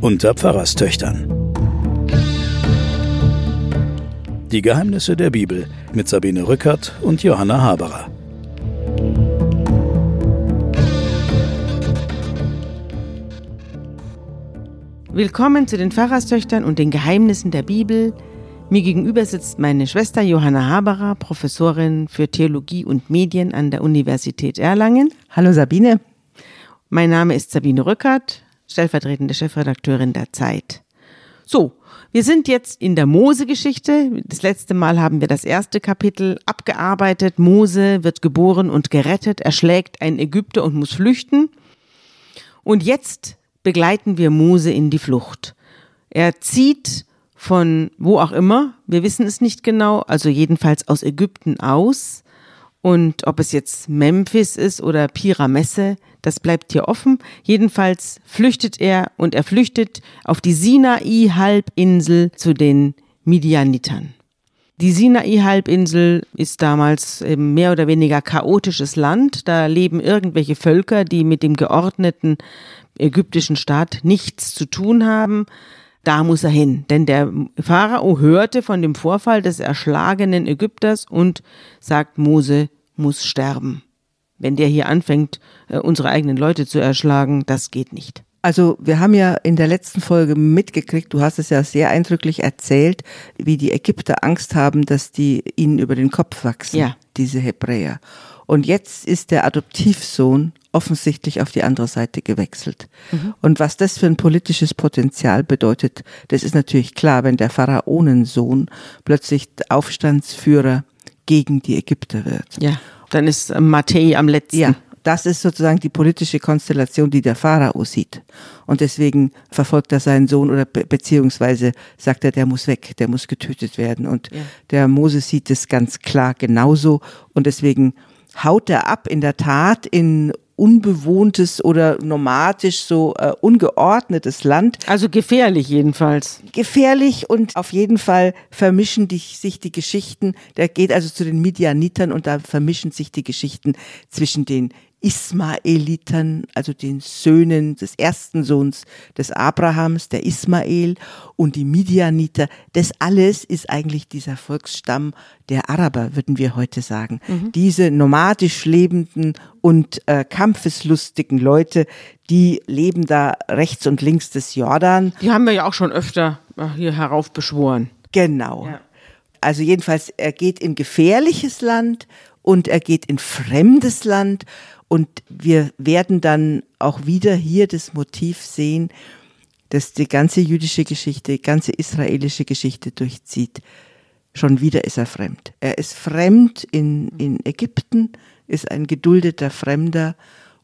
Unter Pfarrerstöchtern. Die Geheimnisse der Bibel mit Sabine Rückert und Johanna Haberer. Willkommen zu den Pfarrerstöchtern und den Geheimnissen der Bibel. Mir gegenüber sitzt meine Schwester Johanna Haberer, Professorin für Theologie und Medien an der Universität Erlangen. Hallo Sabine. Mein Name ist Sabine Rückert, stellvertretende Chefredakteurin der Zeit. So, wir sind jetzt in der Mose-Geschichte. Das letzte Mal haben wir das erste Kapitel abgearbeitet. Mose wird geboren und gerettet, erschlägt einen Ägypter und muss flüchten. Und jetzt begleiten wir Mose in die Flucht. Er zieht von wo auch immer, wir wissen es nicht genau, also jedenfalls aus Ägypten aus. Und ob es jetzt Memphis ist oder Piramesse, das bleibt hier offen. Jedenfalls flüchtet er und er flüchtet auf die Sinai-Halbinsel zu den Midianitern. Die Sinai-Halbinsel ist damals mehr oder weniger chaotisches Land. Da leben irgendwelche Völker, die mit dem geordneten ägyptischen Staat nichts zu tun haben. Da muss er hin, denn der Pharao hörte von dem Vorfall des erschlagenen Ägypters und sagt, Mose muss sterben. Wenn der hier anfängt, äh, unsere eigenen Leute zu erschlagen, das geht nicht. Also wir haben ja in der letzten Folge mitgekriegt, du hast es ja sehr eindrücklich erzählt, wie die Ägypter Angst haben, dass die ihnen über den Kopf wachsen, ja. diese Hebräer. Und jetzt ist der Adoptivsohn offensichtlich auf die andere Seite gewechselt. Mhm. Und was das für ein politisches Potenzial bedeutet, das ist natürlich klar, wenn der Pharaonensohn plötzlich Aufstandsführer gegen die Ägypter wird. Ja, dann ist Mattei am letzten. Ja, das ist sozusagen die politische Konstellation, die der Pharao sieht. Und deswegen verfolgt er seinen Sohn oder be beziehungsweise sagt er, der muss weg, der muss getötet werden. Und ja. der Moses sieht es ganz klar genauso. Und deswegen haut er ab in der Tat in unbewohntes oder nomadisch so äh, ungeordnetes Land. Also gefährlich jedenfalls. Gefährlich und auf jeden Fall vermischen die, sich die Geschichten. Der geht also zu den Midianitern und da vermischen sich die Geschichten zwischen den Ismaelitern, also den Söhnen des ersten Sohns des Abrahams, der Ismael und die Midianiter. Das alles ist eigentlich dieser Volksstamm der Araber, würden wir heute sagen. Mhm. Diese nomadisch lebenden und äh, kampfeslustigen Leute, die leben da rechts und links des Jordan. Die haben wir ja auch schon öfter äh, hier heraufbeschworen. Genau. Ja. Also jedenfalls, er geht in gefährliches Land und er geht in fremdes Land und wir werden dann auch wieder hier das Motiv sehen, das die ganze jüdische Geschichte, die ganze israelische Geschichte durchzieht. Schon wieder ist er fremd. Er ist fremd in, in Ägypten, ist ein geduldeter Fremder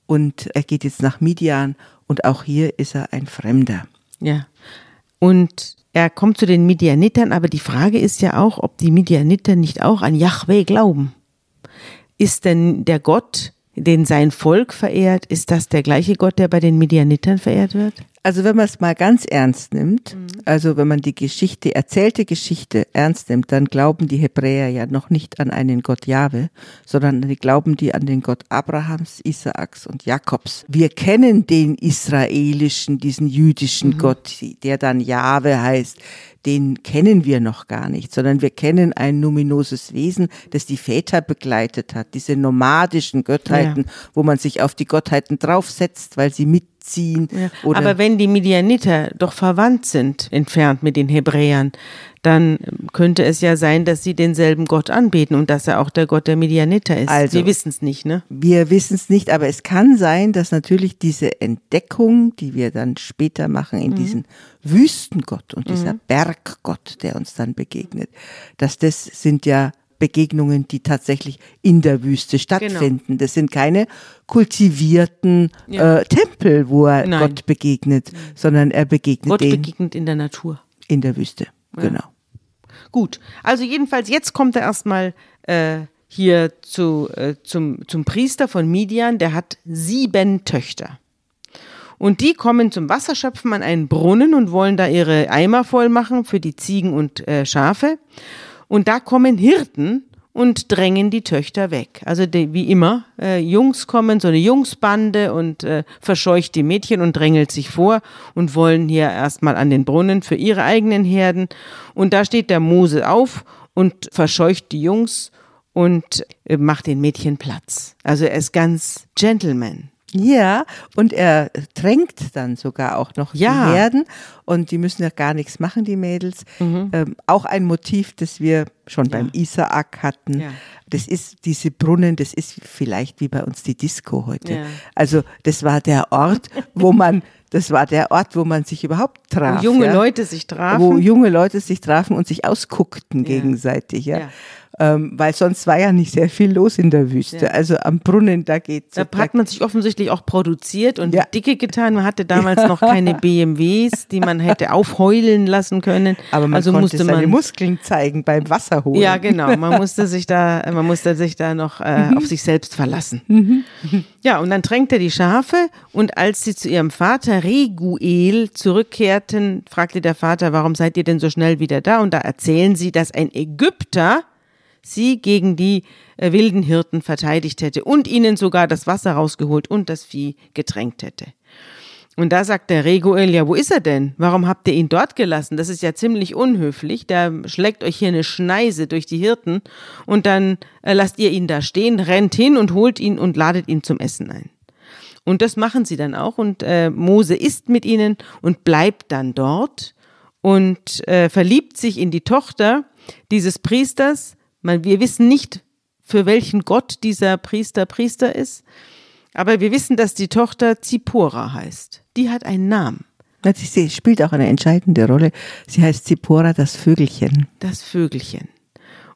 und er geht jetzt nach Midian und auch hier ist er ein Fremder. Ja. Und er kommt zu den Midianitern, aber die Frage ist ja auch, ob die Midianiter nicht auch an Yahweh glauben. Ist denn der Gott, den sein Volk verehrt, ist das der gleiche Gott, der bei den Medianitern verehrt wird? Also wenn man es mal ganz ernst nimmt, mhm. also wenn man die Geschichte, erzählte Geschichte ernst nimmt, dann glauben die Hebräer ja noch nicht an einen Gott Jahwe, sondern die glauben die an den Gott Abrahams, Isaaks und Jakobs. Wir kennen den israelischen, diesen jüdischen mhm. Gott, der dann Jahwe heißt den kennen wir noch gar nicht, sondern wir kennen ein numinoses Wesen, das die Väter begleitet hat, diese nomadischen Gottheiten, ja. wo man sich auf die Gottheiten draufsetzt, weil sie mit ziehen. Ja, aber wenn die Midianiter doch verwandt sind, entfernt mit den Hebräern, dann könnte es ja sein, dass sie denselben Gott anbeten und dass er auch der Gott der Midianiter ist. Also, wir wissen es nicht, ne? Wir wissen es nicht, aber es kann sein, dass natürlich diese Entdeckung, die wir dann später machen in mhm. diesen Wüstengott und dieser mhm. Berggott, der uns dann begegnet, dass das sind ja Begegnungen, die tatsächlich in der Wüste genau. stattfinden. Genau. Das sind keine kultivierten ja. äh, Tempel, wo er Nein. Gott begegnet, sondern er begegnet Gott begegnet in der Natur. In der Wüste, ja. genau. Gut, also jedenfalls jetzt kommt er erstmal äh, hier zu, äh, zum, zum Priester von Midian, der hat sieben Töchter. Und die kommen zum Wasserschöpfen an einen Brunnen und wollen da ihre Eimer voll machen für die Ziegen und äh, Schafe. Und da kommen Hirten und drängen die Töchter weg. Also die, wie immer, äh, Jungs kommen, so eine Jungsbande und äh, verscheucht die Mädchen und drängelt sich vor und wollen hier erstmal an den Brunnen für ihre eigenen Herden. Und da steht der Mose auf und verscheucht die Jungs und äh, macht den Mädchen Platz. Also er ist ganz Gentleman. Ja, und er drängt dann sogar auch noch Ja. die Herden und die müssen ja gar nichts machen, die Mädels. Ähm, auch ein Motiv, das wir schon beim Isaak hatten. Ja. Das ist diese Brunnen, das ist vielleicht wie bei uns die Disco heute. Ja. Also das war der Ort, wo man, das war der Ort, wo man sich überhaupt traf. Wo junge ja? Leute sich trafen. Wo junge Leute sich trafen und sich ausguckten gegenseitig, ja. Ja. Ähm, weil sonst war ja nicht sehr viel los in der Wüste. Ja. Also am Brunnen, da geht's. Da hat man sich offensichtlich auch produziert und Ja. dicke getan. Man hatte damals noch keine BMWs, die man hätte aufheulen lassen können. Aber man also konnte musste seine man Muskeln zeigen beim Wasserholen. Ja, genau. Man musste sich da, man musste sich da noch äh, Mhm. auf sich selbst verlassen. Ja, und dann drängt er die Schafe und als sie zu ihrem Vater Reguel zurückkehrten, fragte der Vater, warum seid ihr denn so schnell wieder da? Und da erzählen sie, dass ein Ägypter sie gegen die äh, wilden Hirten verteidigt hätte und ihnen sogar das Wasser rausgeholt und das Vieh getränkt hätte. Und da sagt der Reguel, ja, wo ist er denn? Warum habt ihr ihn dort gelassen? Das ist ja ziemlich unhöflich. Der schlägt euch hier eine Schneise durch die Hirten und dann äh, lasst ihr ihn da stehen, rennt hin und holt ihn und ladet ihn zum Essen ein. Und das machen sie dann auch und äh, Mose isst mit ihnen und bleibt dann dort und äh, verliebt sich in die Tochter dieses Priesters. Man, wir wissen nicht, für welchen Gott dieser Priester Priester ist, aber wir wissen, dass die Tochter Zippora heißt. Die hat einen Namen, Na, Sie spielt auch eine entscheidende Rolle. Sie heißt Zippora, das Vögelchen. das Vögelchen.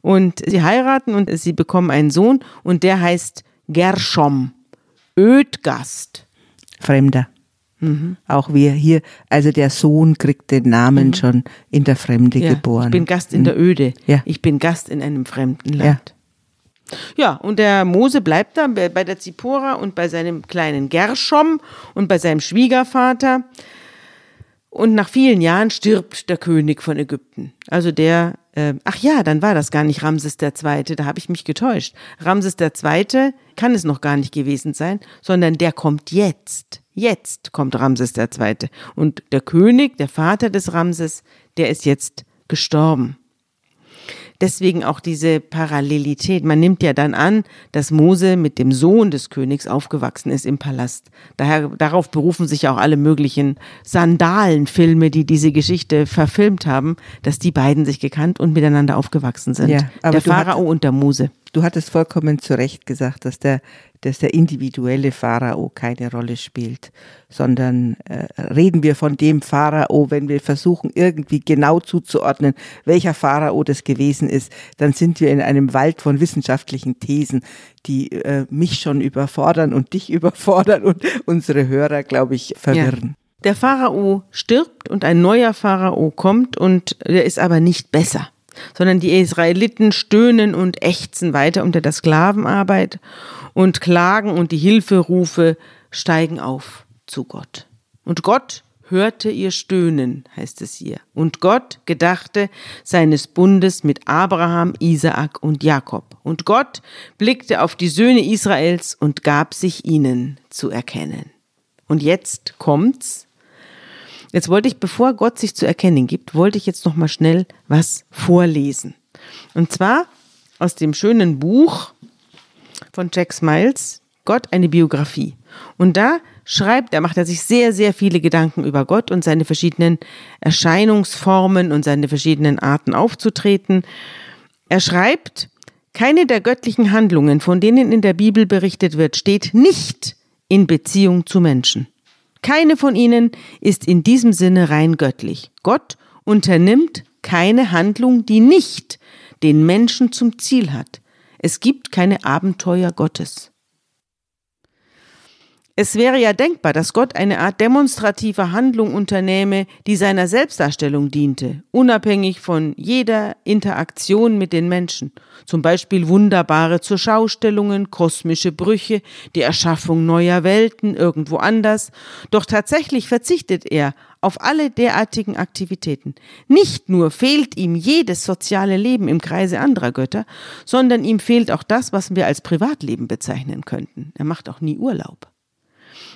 Und sie heiraten und sie bekommen einen Sohn und der heißt Gershom, Ödgast. Fremder. Mhm. Auch wir hier, also der Sohn kriegt den Namen schon in der Fremde Ja, geboren. Ich bin Gast in der Öde. Ja. Ich bin Gast in einem fremden Land. Ja, und der Mose bleibt da bei bei der Zippora und bei seinem kleinen Gershom und bei seinem Schwiegervater. Und nach vielen Jahren stirbt der König von Ägypten. Also der, äh, ach ja, dann war das gar nicht Ramses II., da habe ich mich getäuscht. Ramses II. kann es noch gar nicht gewesen sein, sondern der kommt jetzt. Jetzt kommt Ramses II. Und der König, der Vater des Ramses, der ist jetzt gestorben. Deswegen auch diese Parallelität. Man nimmt ja dann an, dass Mose mit dem Sohn des Königs aufgewachsen ist im Palast. Daher, darauf berufen sich auch alle möglichen Sandalenfilme, die diese Geschichte verfilmt haben, dass die beiden sich gekannt und miteinander aufgewachsen sind. Ja, der Pharao und der Mose. Du hattest vollkommen zu Recht gesagt, dass der, dass der individuelle Pharao keine Rolle spielt, sondern äh, reden wir von dem Pharao, wenn wir versuchen, irgendwie genau zuzuordnen, welcher Pharao das gewesen ist, dann sind wir in einem Wald von wissenschaftlichen Thesen, die äh, mich schon überfordern und dich überfordern und unsere Hörer, glaube ich, verwirren. Der Pharao stirbt und ein neuer Pharao kommt und der ist aber nicht besser, sondern die Israeliten stöhnen und ächzen weiter unter der Sklavenarbeit und klagen und die Hilferufe steigen auf zu Gott. Und Gott hörte ihr Stöhnen, heißt es hier. Und Gott gedachte seines Bundes mit Abraham, Isaak und Jakob. Und Gott blickte auf die Söhne Israels und gab sich ihnen zu erkennen. Und jetzt kommt's. Jetzt wollte ich, bevor Gott sich zu erkennen gibt, wollte ich jetzt noch mal schnell was vorlesen. Und zwar aus dem schönen Buch von Jack Smiles, Gott eine Biografie. Und da schreibt er, macht er sich sehr, sehr viele Gedanken über Gott und seine verschiedenen Erscheinungsformen und seine verschiedenen Arten aufzutreten. Er schreibt, keine der göttlichen Handlungen, von denen in der Bibel berichtet wird, steht nicht in Beziehung zu Menschen. Keine von ihnen ist in diesem Sinne rein göttlich. Gott unternimmt keine Handlung, die nicht den Menschen zum Ziel hat. Es gibt keine Abenteuer Gottes. Es wäre ja denkbar, dass Gott eine Art demonstrativer Handlung unternehme, die seiner Selbstdarstellung diente, unabhängig von jeder Interaktion mit den Menschen. Zum Beispiel wunderbare Zurschaustellungen, kosmische Brüche, die Erschaffung neuer Welten irgendwo anders. Doch tatsächlich verzichtet er auf alle derartigen Aktivitäten. Nicht nur fehlt ihm jedes soziale Leben im Kreise anderer Götter, sondern ihm fehlt auch das, was wir als Privatleben bezeichnen könnten. Er macht auch nie Urlaub.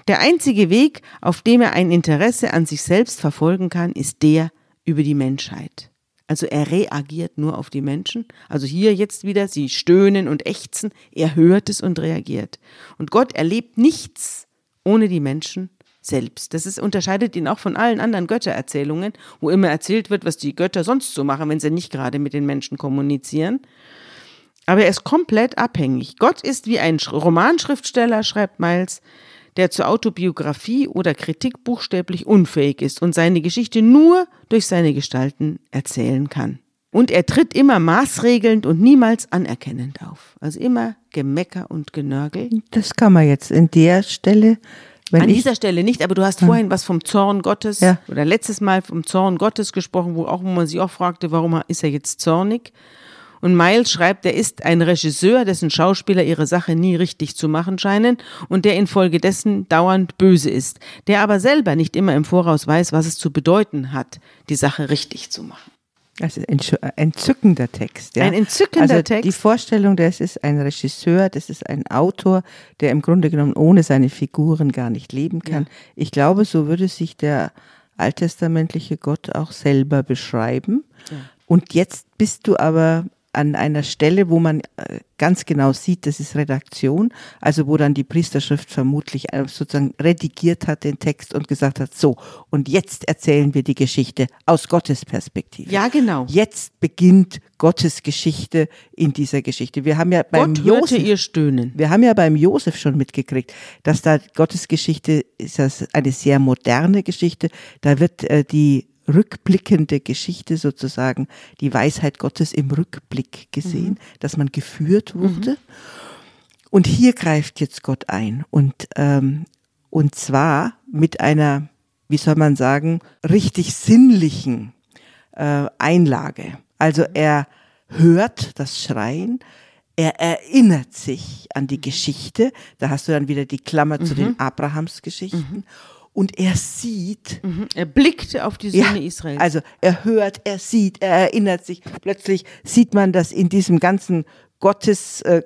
Der einzige Weg, auf dem er ein Interesse an sich selbst verfolgen kann, ist der über die Menschheit. Also er reagiert nur auf die Menschen. Also hier jetzt wieder, sie stöhnen und ächzen, er hört es und reagiert. Und Gott erlebt nichts ohne die Menschen selbst. Das ist, unterscheidet ihn auch von allen anderen Göttererzählungen, wo immer erzählt wird, was die Götter sonst so machen, wenn sie nicht gerade mit den Menschen kommunizieren. Aber er ist komplett abhängig. Gott ist wie ein Romanschriftsteller, schreibt Miles, der zur Autobiografie oder Kritik buchstäblich unfähig ist und seine Geschichte nur durch seine Gestalten erzählen kann. Und er tritt immer maßregelnd und niemals anerkennend auf. Also immer Gemecker und Genörgel. Das kann man jetzt in der Stelle. An dieser Stelle nicht, aber du hast vorhin was vom Zorn Gottes ja. oder letztes Mal vom Zorn Gottes gesprochen, wo auch wo man sich auch fragte, warum ist er jetzt zornig? Und Miles schreibt, er ist ein Regisseur, dessen Schauspieler ihre Sache nie richtig zu machen scheinen und der infolgedessen dauernd böse ist, der aber selber nicht immer im Voraus weiß, was es zu bedeuten hat, die Sache richtig zu machen. Also ein entzückender Text. Ja? Ein entzückender also Text. Die Vorstellung, das ist ein Regisseur, das ist ein Autor, der im Grunde genommen ohne seine Figuren gar nicht leben kann. Ja. Ich glaube, so würde sich der alttestamentliche Gott auch selber beschreiben. Ja. Und jetzt bist du aber an einer Stelle, wo man äh, ganz genau sieht, das ist Redaktion, also wo dann die Priesterschrift vermutlich äh, sozusagen redigiert hat den Text und gesagt hat, so, und jetzt erzählen wir die Geschichte aus Gottes Perspektive. Ja, genau. Jetzt beginnt Gottes Geschichte in dieser Geschichte. Wir haben ja beim Gott Josef, ihr stöhnen. Wir haben ja beim Josef schon mitgekriegt, dass da Gottes Geschichte ist das eine sehr moderne Geschichte. Da wird äh, die rückblickende Geschichte sozusagen, die Weisheit Gottes im Rückblick gesehen, mhm. dass man geführt wurde. Mhm. Und hier greift jetzt Gott ein und, ähm, und zwar mit einer, wie soll man sagen, richtig sinnlichen äh, Einlage. Also er hört das Schreien, er erinnert sich an die Geschichte, da hast du dann wieder die Klammer mhm. zu den Abrahamsgeschichten. Und er sieht. Mhm. Er blickt auf die Söhne ja, Israels. Also er hört, er sieht, er erinnert sich. Plötzlich sieht man das in diesem ganzen Gottes äh,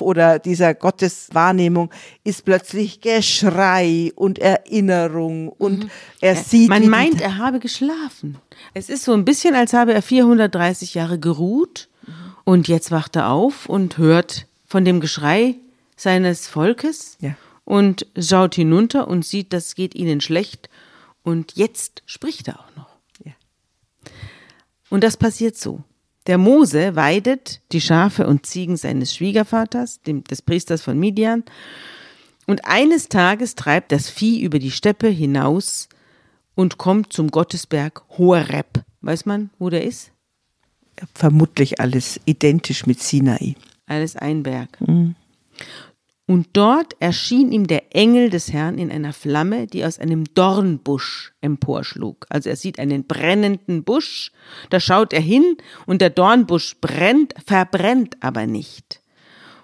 oder dieser Gottes Wahrnehmung ist plötzlich Geschrei und Erinnerung und mhm. er sieht. Man meint, er habe geschlafen. Es ist so ein bisschen, als habe er 430 Jahre geruht mhm. und jetzt wacht er auf und hört von dem Geschrei seines Volkes. Ja und schaut hinunter und sieht, das geht ihnen schlecht. Und jetzt spricht er auch noch. Ja. Und das passiert so. Der Mose weidet die Schafe und Ziegen seines Schwiegervaters, dem, des Priesters von Midian. Und eines Tages treibt das Vieh über die Steppe hinaus und kommt zum Gottesberg Horeb. Weiß man, wo der ist? Vermutlich alles identisch mit Sinai. Alles ein Berg. Mhm. Und dort erschien ihm der Engel des Herrn in einer Flamme, die aus einem Dornbusch emporschlug. Also er sieht einen brennenden Busch, da schaut er hin und der Dornbusch brennt, verbrennt aber nicht.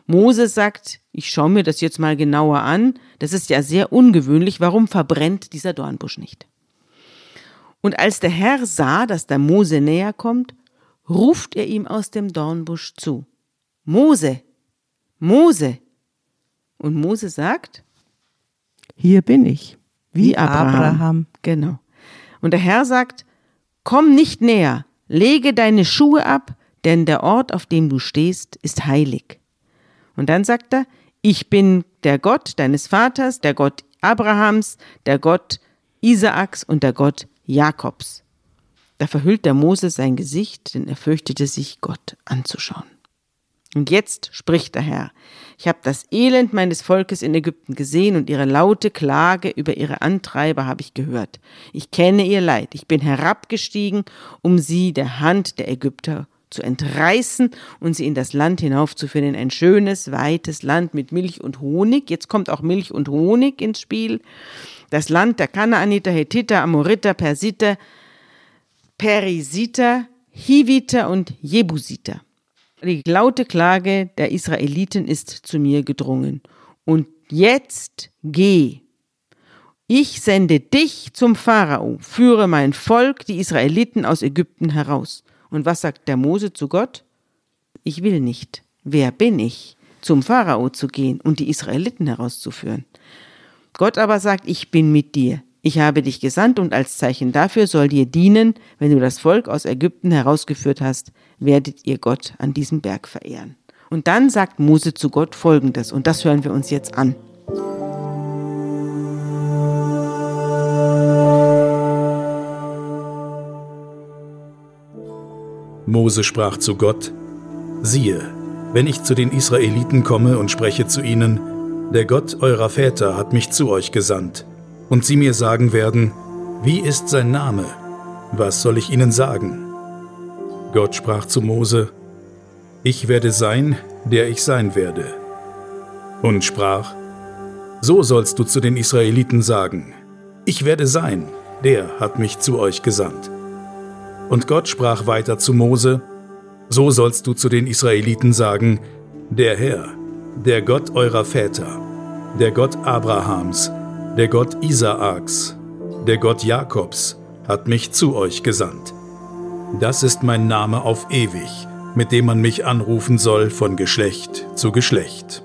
Mose sagt, ich schaue mir das jetzt mal genauer an, das ist ja sehr ungewöhnlich, warum verbrennt dieser Dornbusch nicht? Und als der Herr sah, dass der Mose näher kommt, ruft er ihm aus dem Dornbusch zu. Mose, Mose, und Mose sagt, hier bin ich, wie, wie Abraham. Abraham. Genau. Und der Herr sagt, komm nicht näher, lege deine Schuhe ab, denn der Ort, auf dem du stehst, ist heilig. Und dann sagt er, ich bin der Gott deines Vaters, der Gott Abrahams, der Gott Isaaks und der Gott Jakobs. Da verhüllt der Mose sein Gesicht, denn er fürchtete sich, Gott anzuschauen. Und jetzt spricht der Herr, ich habe das Elend meines Volkes in Ägypten gesehen und ihre laute Klage über ihre Antreiber habe ich gehört. Ich kenne ihr Leid, ich bin herabgestiegen, um sie der Hand der Ägypter zu entreißen und sie in das Land hinaufzuführen, ein schönes, weites Land mit Milch und Honig. Jetzt kommt auch Milch und Honig ins Spiel. Das Land der Kanaaniter, Hethiter, Amoriter, Persiter, Perisiter, Hiviter und Jebusiter. Die laute Klage der Israeliten ist zu mir gedrungen. Und jetzt geh ich sende dich zum Pharao, führe mein Volk, die Israeliten aus Ägypten heraus. Und was sagt der Mose zu Gott? Ich will nicht. Wer bin ich, zum Pharao zu gehen und die Israeliten herauszuführen? Gott aber sagt, ich bin mit dir. Ich habe dich gesandt und als Zeichen dafür soll dir dienen, wenn du das Volk aus Ägypten herausgeführt hast, werdet ihr Gott an diesem Berg verehren. Und dann sagt Mose zu Gott Folgendes, und das hören wir uns jetzt an. Mose sprach zu Gott, siehe, wenn ich zu den Israeliten komme und spreche zu ihnen, der Gott eurer Väter hat mich zu euch gesandt, und sie mir sagen werden, wie ist sein Name? Was soll ich ihnen sagen? Gott sprach zu Mose, ich werde sein, der ich sein werde. Und sprach, so sollst du zu den Israeliten sagen, ich werde sein, der hat mich zu euch gesandt. Und Gott sprach weiter zu Mose, So sollst du zu den Israeliten sagen, der Herr, der Gott eurer Väter, der Gott Abrahams, der Gott Isaaks, der Gott Jakobs, hat mich zu euch gesandt. Das ist mein Name auf ewig, mit dem man mich anrufen soll von Geschlecht zu Geschlecht.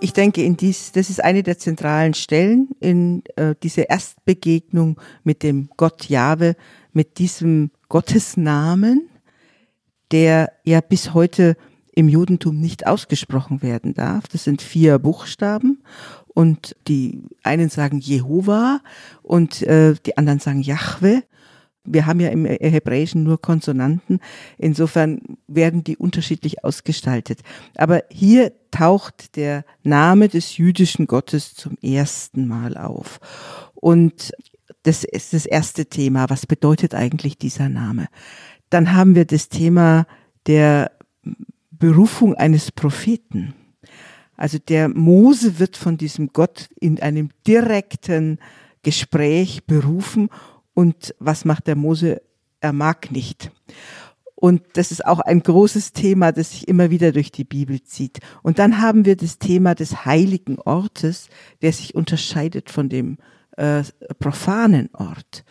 Ich denke, in dies, das ist eine der zentralen Stellen in äh, dieser Erstbegegnung mit dem Gott Jahwe, mit diesem Gottesnamen, der ja bis heute im Judentum nicht ausgesprochen werden darf. Das sind vier Buchstaben und die einen sagen Jehova und äh, die anderen sagen Jahwe wir haben ja im Hebräischen nur Konsonanten. Insofern werden die unterschiedlich ausgestaltet. Aber hier taucht der Name des jüdischen Gottes zum ersten Mal auf. Und das ist das erste Thema. Was bedeutet eigentlich dieser Name? Dann haben wir das Thema der Berufung eines Propheten. Also der Mose wird von diesem Gott in einem direkten Gespräch berufen und was macht der Mose? Er mag nicht. Und das ist auch ein großes Thema, das sich immer wieder durch die Bibel zieht. Und dann haben wir das Thema des heiligen Ortes, der sich unterscheidet von dem äh, profanen Ort.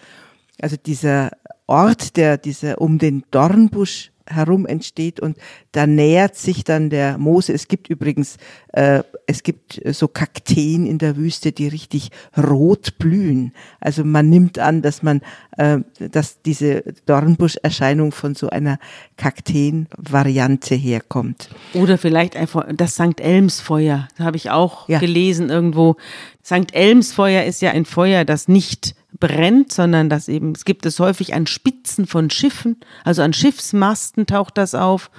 Also dieser Ort, der dieser um den Dornbusch herum entsteht und da nähert sich dann der Mose. Es gibt übrigens, äh, es gibt so Kakteen in der Wüste, die richtig rot blühen. Also man nimmt an, dass man, äh, dass diese Dornbuscherscheinung von so einer Kakteen-Variante herkommt. Oder vielleicht einfach das St. Elmsfeuer, da habe ich auch ja. gelesen irgendwo. St. Elmsfeuer ist ja ein Feuer, das nicht brennt, sondern dass eben, es gibt es häufig an Spitzen von Schiffen, also an Schiffsmasten taucht das auf.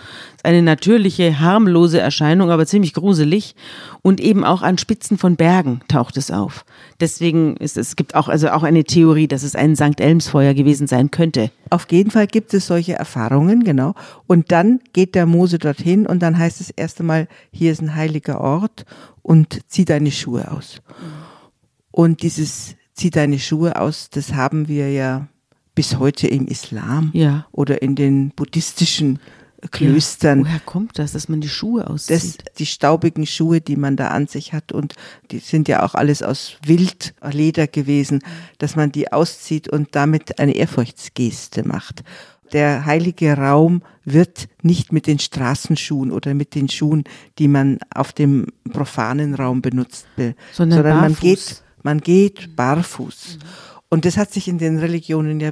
Eine natürliche, harmlose Erscheinung, aber ziemlich gruselig. Und eben auch an Spitzen von Bergen taucht es auf. Deswegen ist es gibt auch, also auch eine Theorie, dass es ein St. Elmsfeuer gewesen sein könnte. Auf jeden Fall gibt es solche Erfahrungen, genau. Und dann geht der Mose dorthin und dann heißt es erst einmal, hier ist ein heiliger Ort und zieh deine Schuhe aus. Und dieses zieh deine Schuhe aus, das haben wir ja bis heute im Islam ja. oder in den buddhistischen Klöstern. Ja, woher kommt das, dass man die Schuhe auszieht? Das, die staubigen Schuhe, die man da an sich hat und die sind ja auch alles aus Wildleder gewesen, dass man die auszieht und damit eine Ehrfurchtsgeste macht. Der heilige Raum wird nicht mit den Straßenschuhen oder mit den Schuhen, die man auf dem profanen Raum benutzt, sondern, sondern man geht man geht barfuß. Mhm. Und das hat sich in den Religionen ja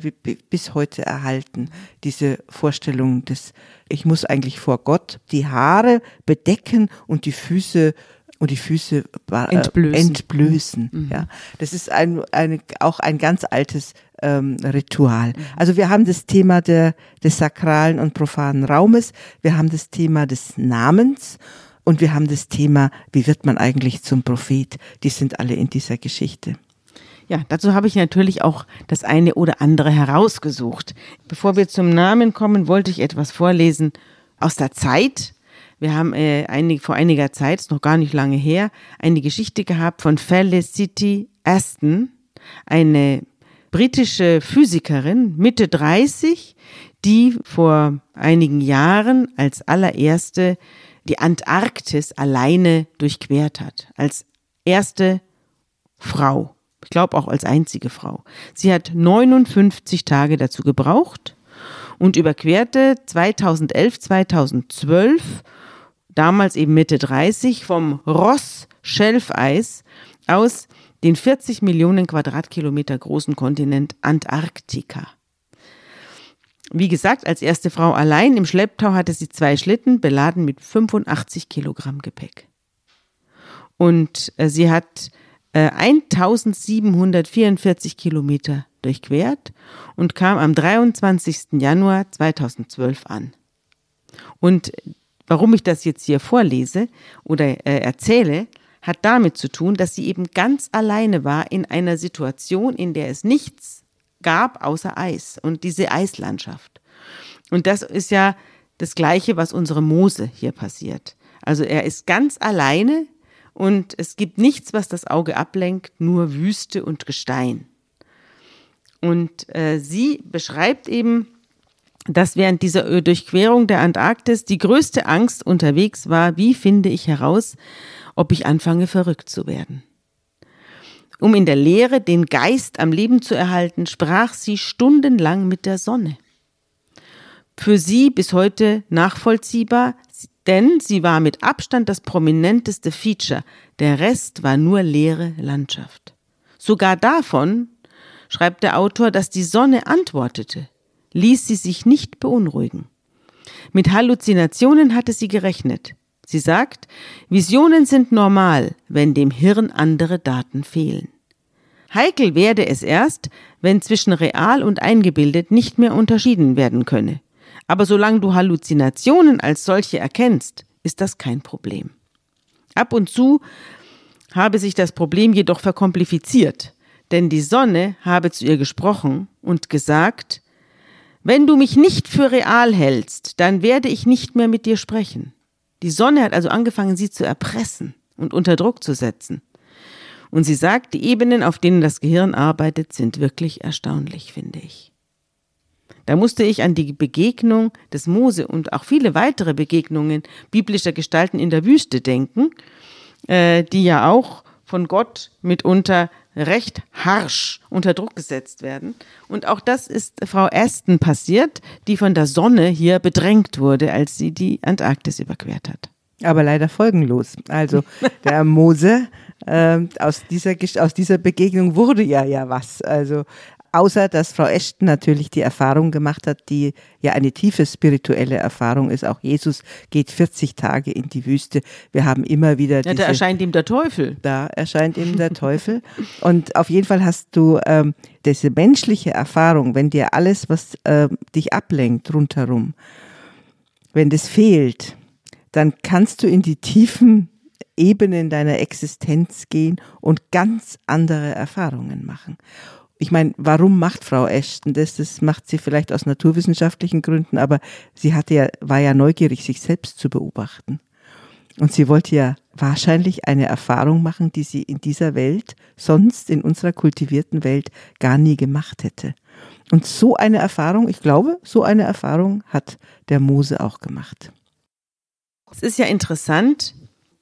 bis heute erhalten, diese Vorstellung des, ich muss eigentlich vor Gott die Haare bedecken und die Füße und die Füße äh, entblößen. entblößen mhm. Ja, das ist ein, ein, auch ein ganz altes ähm, Ritual. Mhm. Also wir haben das Thema der, des sakralen und profanen Raumes, wir haben das Thema des Namens und wir haben das Thema, wie wird man eigentlich zum Prophet? Die sind alle in dieser Geschichte. Ja, dazu habe ich natürlich auch das eine oder andere herausgesucht. Bevor wir zum Namen kommen, wollte ich etwas vorlesen aus der Zeit. Wir haben äh, einig, vor einiger Zeit, noch gar nicht lange her, eine Geschichte gehabt von Felicity Aston, eine britische Physikerin, Mitte 30, die vor einigen Jahren als allererste die Antarktis alleine durchquert hat. Als erste Frau. Ich glaube auch als einzige Frau. Sie hat 59 Tage dazu gebraucht und überquerte 2011, 2012, damals eben Mitte 30, vom Ross-Schelfeis aus den 40 Millionen Quadratkilometer großen Kontinent Antarktika. Wie gesagt, als erste Frau allein im Schlepptau hatte sie zwei Schlitten beladen mit 85 Kilogramm Gepäck. Und äh, sie hat äh, 1744 Kilometer durchquert und kam am 23. Januar 2012 an. Und warum ich das jetzt hier vorlese oder äh, erzähle, hat damit zu tun, dass sie eben ganz alleine war in einer Situation, in der es nichts gab außer Eis und diese Eislandschaft. Und das ist ja das Gleiche, was unsere Mose hier passiert. Also er ist ganz alleine und es gibt nichts, was das Auge ablenkt, nur Wüste und Gestein. Und äh, sie beschreibt eben, dass während dieser Durchquerung der Antarktis die größte Angst unterwegs war, wie finde ich heraus, ob ich anfange verrückt zu werden. Um in der Lehre den Geist am Leben zu erhalten, sprach sie stundenlang mit der Sonne. Für sie bis heute nachvollziehbar, denn sie war mit Abstand das prominenteste Feature, der Rest war nur leere Landschaft. Sogar davon schreibt der Autor, dass die Sonne antwortete, ließ sie sich nicht beunruhigen. Mit Halluzinationen hatte sie gerechnet. Sie sagt, Visionen sind normal, wenn dem Hirn andere Daten fehlen. Heikel werde es erst, wenn zwischen real und eingebildet nicht mehr unterschieden werden könne. Aber solange du Halluzinationen als solche erkennst, ist das kein Problem. Ab und zu habe sich das Problem jedoch verkompliziert, denn die Sonne habe zu ihr gesprochen und gesagt, wenn du mich nicht für real hältst, dann werde ich nicht mehr mit dir sprechen. Die Sonne hat also angefangen, sie zu erpressen und unter Druck zu setzen. Und sie sagt, die Ebenen, auf denen das Gehirn arbeitet, sind wirklich erstaunlich, finde ich. Da musste ich an die Begegnung des Mose und auch viele weitere Begegnungen biblischer Gestalten in der Wüste denken, äh, die ja auch von Gott mitunter recht harsch unter Druck gesetzt werden. Und auch das ist Frau Aston passiert, die von der Sonne hier bedrängt wurde, als sie die Antarktis überquert hat. Aber leider folgenlos. Also der Mose äh, aus dieser aus dieser Begegnung wurde ja ja was. Also Außer dass Frau Ashton natürlich die Erfahrung gemacht hat, die ja eine tiefe spirituelle Erfahrung ist. Auch Jesus geht 40 Tage in die Wüste. Wir haben immer wieder. Ja, da erscheint ihm der Teufel. Da erscheint ihm der Teufel. Und auf jeden Fall hast du ähm, diese menschliche Erfahrung, wenn dir alles, was äh, dich ablenkt rundherum, wenn das fehlt, dann kannst du in die tiefen Ebenen deiner Existenz gehen und ganz andere Erfahrungen machen ich meine, warum macht Frau Ashton das? Das macht sie vielleicht aus naturwissenschaftlichen Gründen, aber sie hatte ja, war ja neugierig, sich selbst zu beobachten. Und sie wollte ja wahrscheinlich eine Erfahrung machen, die sie in dieser Welt, sonst in unserer kultivierten Welt, gar nie gemacht hätte. Und so eine Erfahrung, ich glaube, so eine Erfahrung hat der Mose auch gemacht. Es ist ja interessant,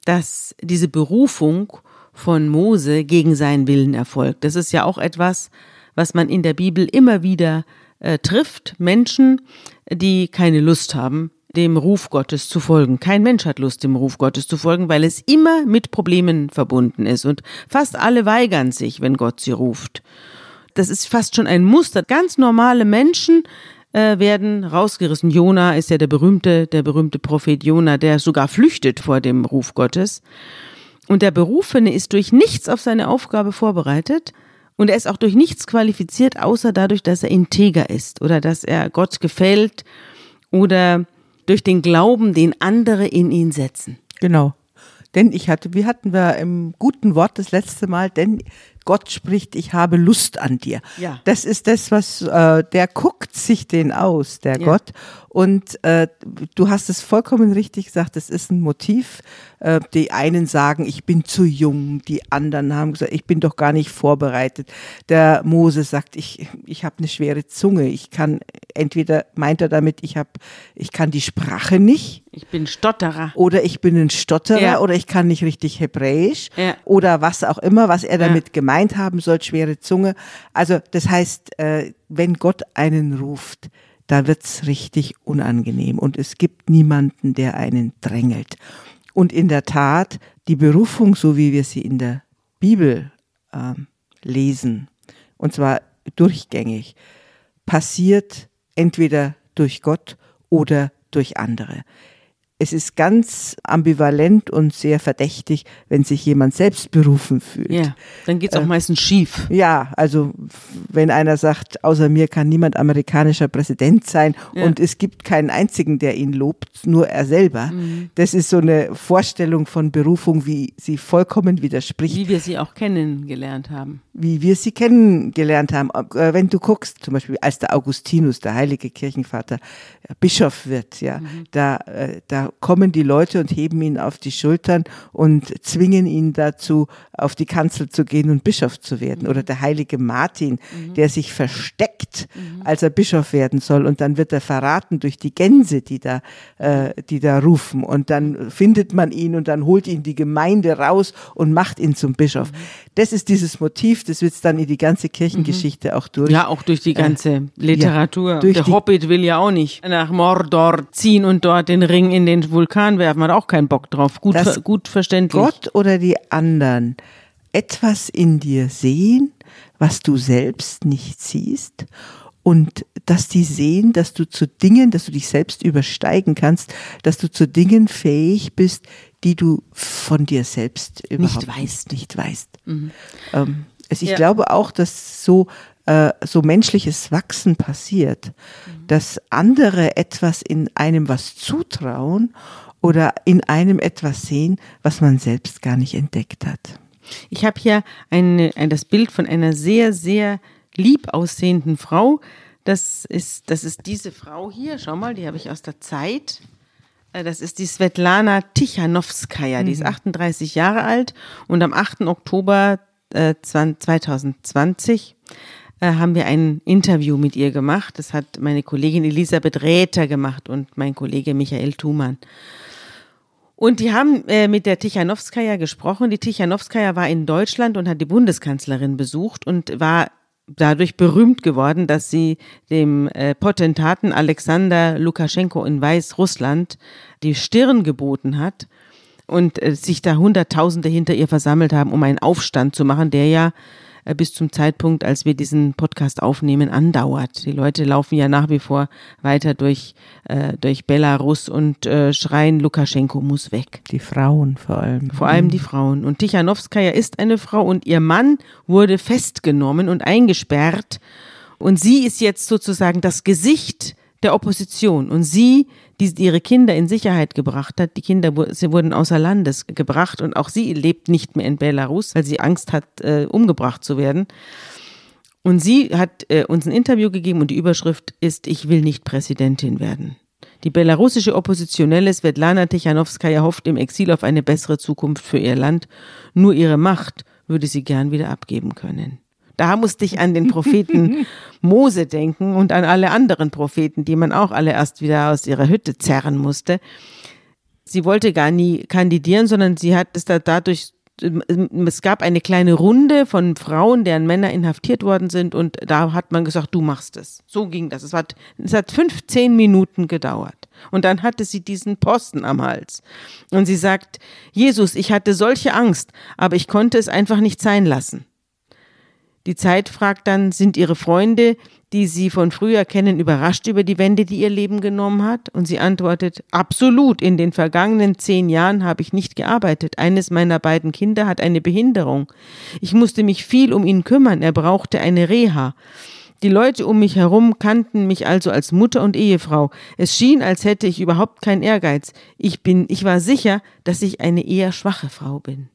dass diese Berufung von Mose gegen seinen Willen erfolgt. Das ist ja auch etwas, was man in der Bibel immer wieder äh, trifft. Menschen, die keine Lust haben, dem Ruf Gottes zu folgen. Kein Mensch hat Lust, dem Ruf Gottes zu folgen, weil es immer mit Problemen verbunden ist. Und fast alle weigern sich, wenn Gott sie ruft. Das ist fast schon ein Muster. Ganz normale Menschen äh, werden rausgerissen. Jona ist ja der berühmte, der berühmte Prophet Jona, der sogar flüchtet vor dem Ruf Gottes. Und der Berufene ist durch nichts auf seine Aufgabe vorbereitet und er ist auch durch nichts qualifiziert, außer dadurch, dass er integer ist oder dass er Gott gefällt oder durch den Glauben, den andere in ihn setzen. Genau. Denn ich hatte, wie hatten wir im guten Wort das letzte Mal, denn Gott spricht, ich habe Lust an dir. Ja. Das ist das, was äh, der guckt sich den aus, der Ja. Gott. Und äh, du hast es vollkommen richtig gesagt, das ist ein Motiv. Äh, die einen sagen, ich bin zu jung, die anderen haben gesagt, ich bin doch gar nicht vorbereitet. Der Mose sagt, ich, ich habe eine schwere Zunge. Ich kann, entweder meint er damit, ich, hab, ich kann die Sprache nicht Ich bin Stotterer. oder ich bin ein Stotterer Ja. oder ich kann nicht richtig Hebräisch Ja. oder was auch immer, was er damit gemeint haben soll, schwere Zunge. Also das heißt, äh, wenn Gott einen ruft, da wird's richtig unangenehm und es gibt niemanden, der einen drängelt. Und in der Tat, die Berufung, so wie wir sie in der Bibel ähm, lesen, und zwar durchgängig, passiert entweder durch Gott oder durch andere. Es ist ganz ambivalent und sehr verdächtig, wenn sich jemand selbst berufen fühlt. Ja, dann geht's auch Äh, meistens schief. Ja, also wenn einer sagt, außer mir kann niemand amerikanischer Präsident sein Ja. und es gibt keinen einzigen, der ihn lobt, nur er selber. Mhm. Das ist so eine Vorstellung von Berufung, wie sie vollkommen widerspricht Wie wir sie auch kennengelernt haben. wie wir sie kennengelernt haben. Äh, Wenn du guckst, zum Beispiel als der Augustinus, der heilige Kirchenvater, Bischof wird, ja, da, äh, da kommen die Leute und heben ihn auf die Schultern und zwingen ihn dazu, auf die Kanzel zu gehen und Bischof zu werden. Oder der heilige Martin, der sich versteckt, als er Bischof werden soll und dann wird er verraten durch die Gänse, die da, äh, die da rufen und dann findet man ihn und dann holt ihn die Gemeinde raus und macht ihn zum Bischof. Das ist dieses Motiv, das wird dann in die ganze Kirchengeschichte auch durch. Ja, auch durch die ganze Literatur. ja, durch Der die- Hobbit will ja auch nicht nach Mordor ziehen und dort den Ring in den Vulkan werfen. Hat auch keinen Bock drauf. Gut, ver gut verständlich. Gott oder die anderen etwas in dir sehen, was du selbst nicht siehst und dass die sehen, dass du zu Dingen, dass du dich selbst übersteigen kannst, dass du zu Dingen fähig bist, die du von dir selbst überhaupt weißt. Nicht weißt. Mhm. Ähm, es, ich Ja. glaube auch, dass so äh, so menschliches Wachsen passiert, Mhm. dass andere etwas in einem was zutrauen oder in einem etwas sehen, was man selbst gar nicht entdeckt hat. Ich habe hier eine, ein, das Bild von einer sehr, sehr lieb aussehenden Frau. Das ist, das ist diese Frau hier. Schau mal, die habe ich aus der Zeit. Äh, Das ist die Svetlana Tichanowskaja. Die ist 38 Jahre alt und am 8. Oktober äh, 2020 äh, haben wir ein Interview mit ihr gemacht. Das hat meine Kollegin Elisabeth Räther gemacht und mein Kollege Michael Thumann. Und die haben äh, mit der Tichanowskaja gesprochen. Die Tichanowskaja war in Deutschland und hat die Bundeskanzlerin besucht und war dadurch berühmt geworden, dass sie dem äh, Potentaten Alexander Lukaschenko in Weißrussland die Stirn geboten hat und äh, sich da Hunderttausende hinter ihr versammelt haben, um einen Aufstand zu machen, der ja bis zum Zeitpunkt, als wir diesen Podcast aufnehmen, andauert. Die Leute laufen ja nach wie vor weiter durch, äh, durch Belarus und äh, schreien, Lukaschenko muss weg. Die Frauen vor allem. Vor allem die Frauen. Und Tichanowskaja ist eine Frau und ihr Mann wurde festgenommen und eingesperrt. Und sie ist jetzt sozusagen das Gesicht der Opposition. Und sie, die ihre Kinder in Sicherheit gebracht hat, die Kinder sie wurden außer Landes gebracht und auch sie lebt nicht mehr in Belarus, weil sie Angst hat, äh, umgebracht zu werden. Und sie hat äh, uns ein Interview gegeben und die Überschrift ist, ich will nicht Präsidentin werden. Die belarussische Oppositionelle Svetlana Tichanowskaja hofft im Exil auf eine bessere Zukunft für ihr Land. Nur ihre Macht würde sie gern wieder abgeben können. Da musste ich an den Propheten Mose denken und an alle anderen Propheten, die man auch alle erst wieder aus ihrer Hütte zerren musste. Sie wollte gar nie kandidieren, sondern sie hat es da dadurch es gab eine kleine Runde von Frauen, deren Männer inhaftiert worden sind und da hat man gesagt, du machst es. So ging das. Es hat, es hat 15 Minuten gedauert. Und dann hatte sie diesen Posten am Hals. Und sie sagt, Jesus, ich hatte solche Angst, aber ich konnte es einfach nicht sein lassen. Die Zeit fragt dann, sind ihre Freunde, die sie von früher kennen, überrascht über die Wende, die ihr Leben genommen hat? Und sie antwortet, absolut. In den vergangenen zehn Jahren habe ich nicht gearbeitet. Eines meiner beiden Kinder hat eine Behinderung. Ich musste mich viel um ihn kümmern. Er brauchte eine Reha. Die Leute um mich herum kannten mich also als Mutter und Ehefrau. Es schien, als hätte ich überhaupt keinen Ehrgeiz. Ich bin, ich war sicher, dass ich eine eher schwache Frau bin.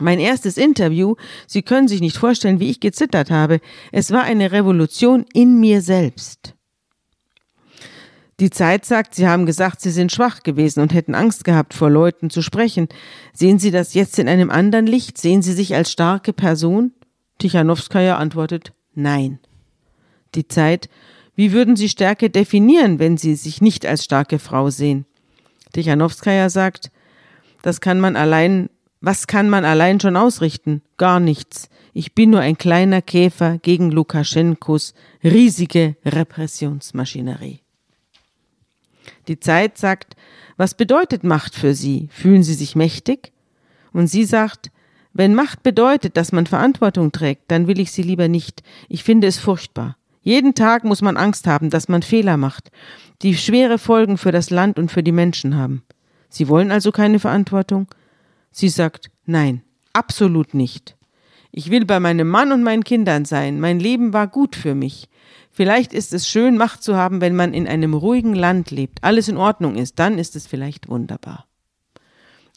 Mein erstes Interview, Sie können sich nicht vorstellen, wie ich gezittert habe. Es war eine Revolution in mir selbst. Die Zeit sagt, Sie haben gesagt, Sie sind schwach gewesen und hätten Angst gehabt, vor Leuten zu sprechen. Sehen Sie das jetzt in einem anderen Licht? Sehen Sie sich als starke Person? Tichanowskaja antwortet Nein. Die Zeit, wie würden Sie Stärke definieren, wenn Sie sich nicht als starke Frau sehen? Tichanowskaja sagt, das kann man allein, was kann man allein schon ausrichten? Gar nichts. Ich bin nur ein kleiner Käfer gegen Lukaschenkos riesige Repressionsmaschinerie. Die Zeit sagt, was bedeutet Macht für Sie? Fühlen Sie sich mächtig? Und sie sagt, wenn Macht bedeutet, dass man Verantwortung trägt, dann will ich sie lieber nicht. Ich finde es furchtbar. Jeden Tag muss man Angst haben, dass man Fehler macht, die schwere Folgen für das Land und für die Menschen haben. Sie wollen also keine Verantwortung? Sie sagt, nein, absolut nicht. Ich will bei meinem Mann und meinen Kindern sein. Mein Leben war gut für mich. Vielleicht ist es schön, Macht zu haben, wenn man in einem ruhigen Land lebt, alles in Ordnung ist, dann ist es vielleicht wunderbar.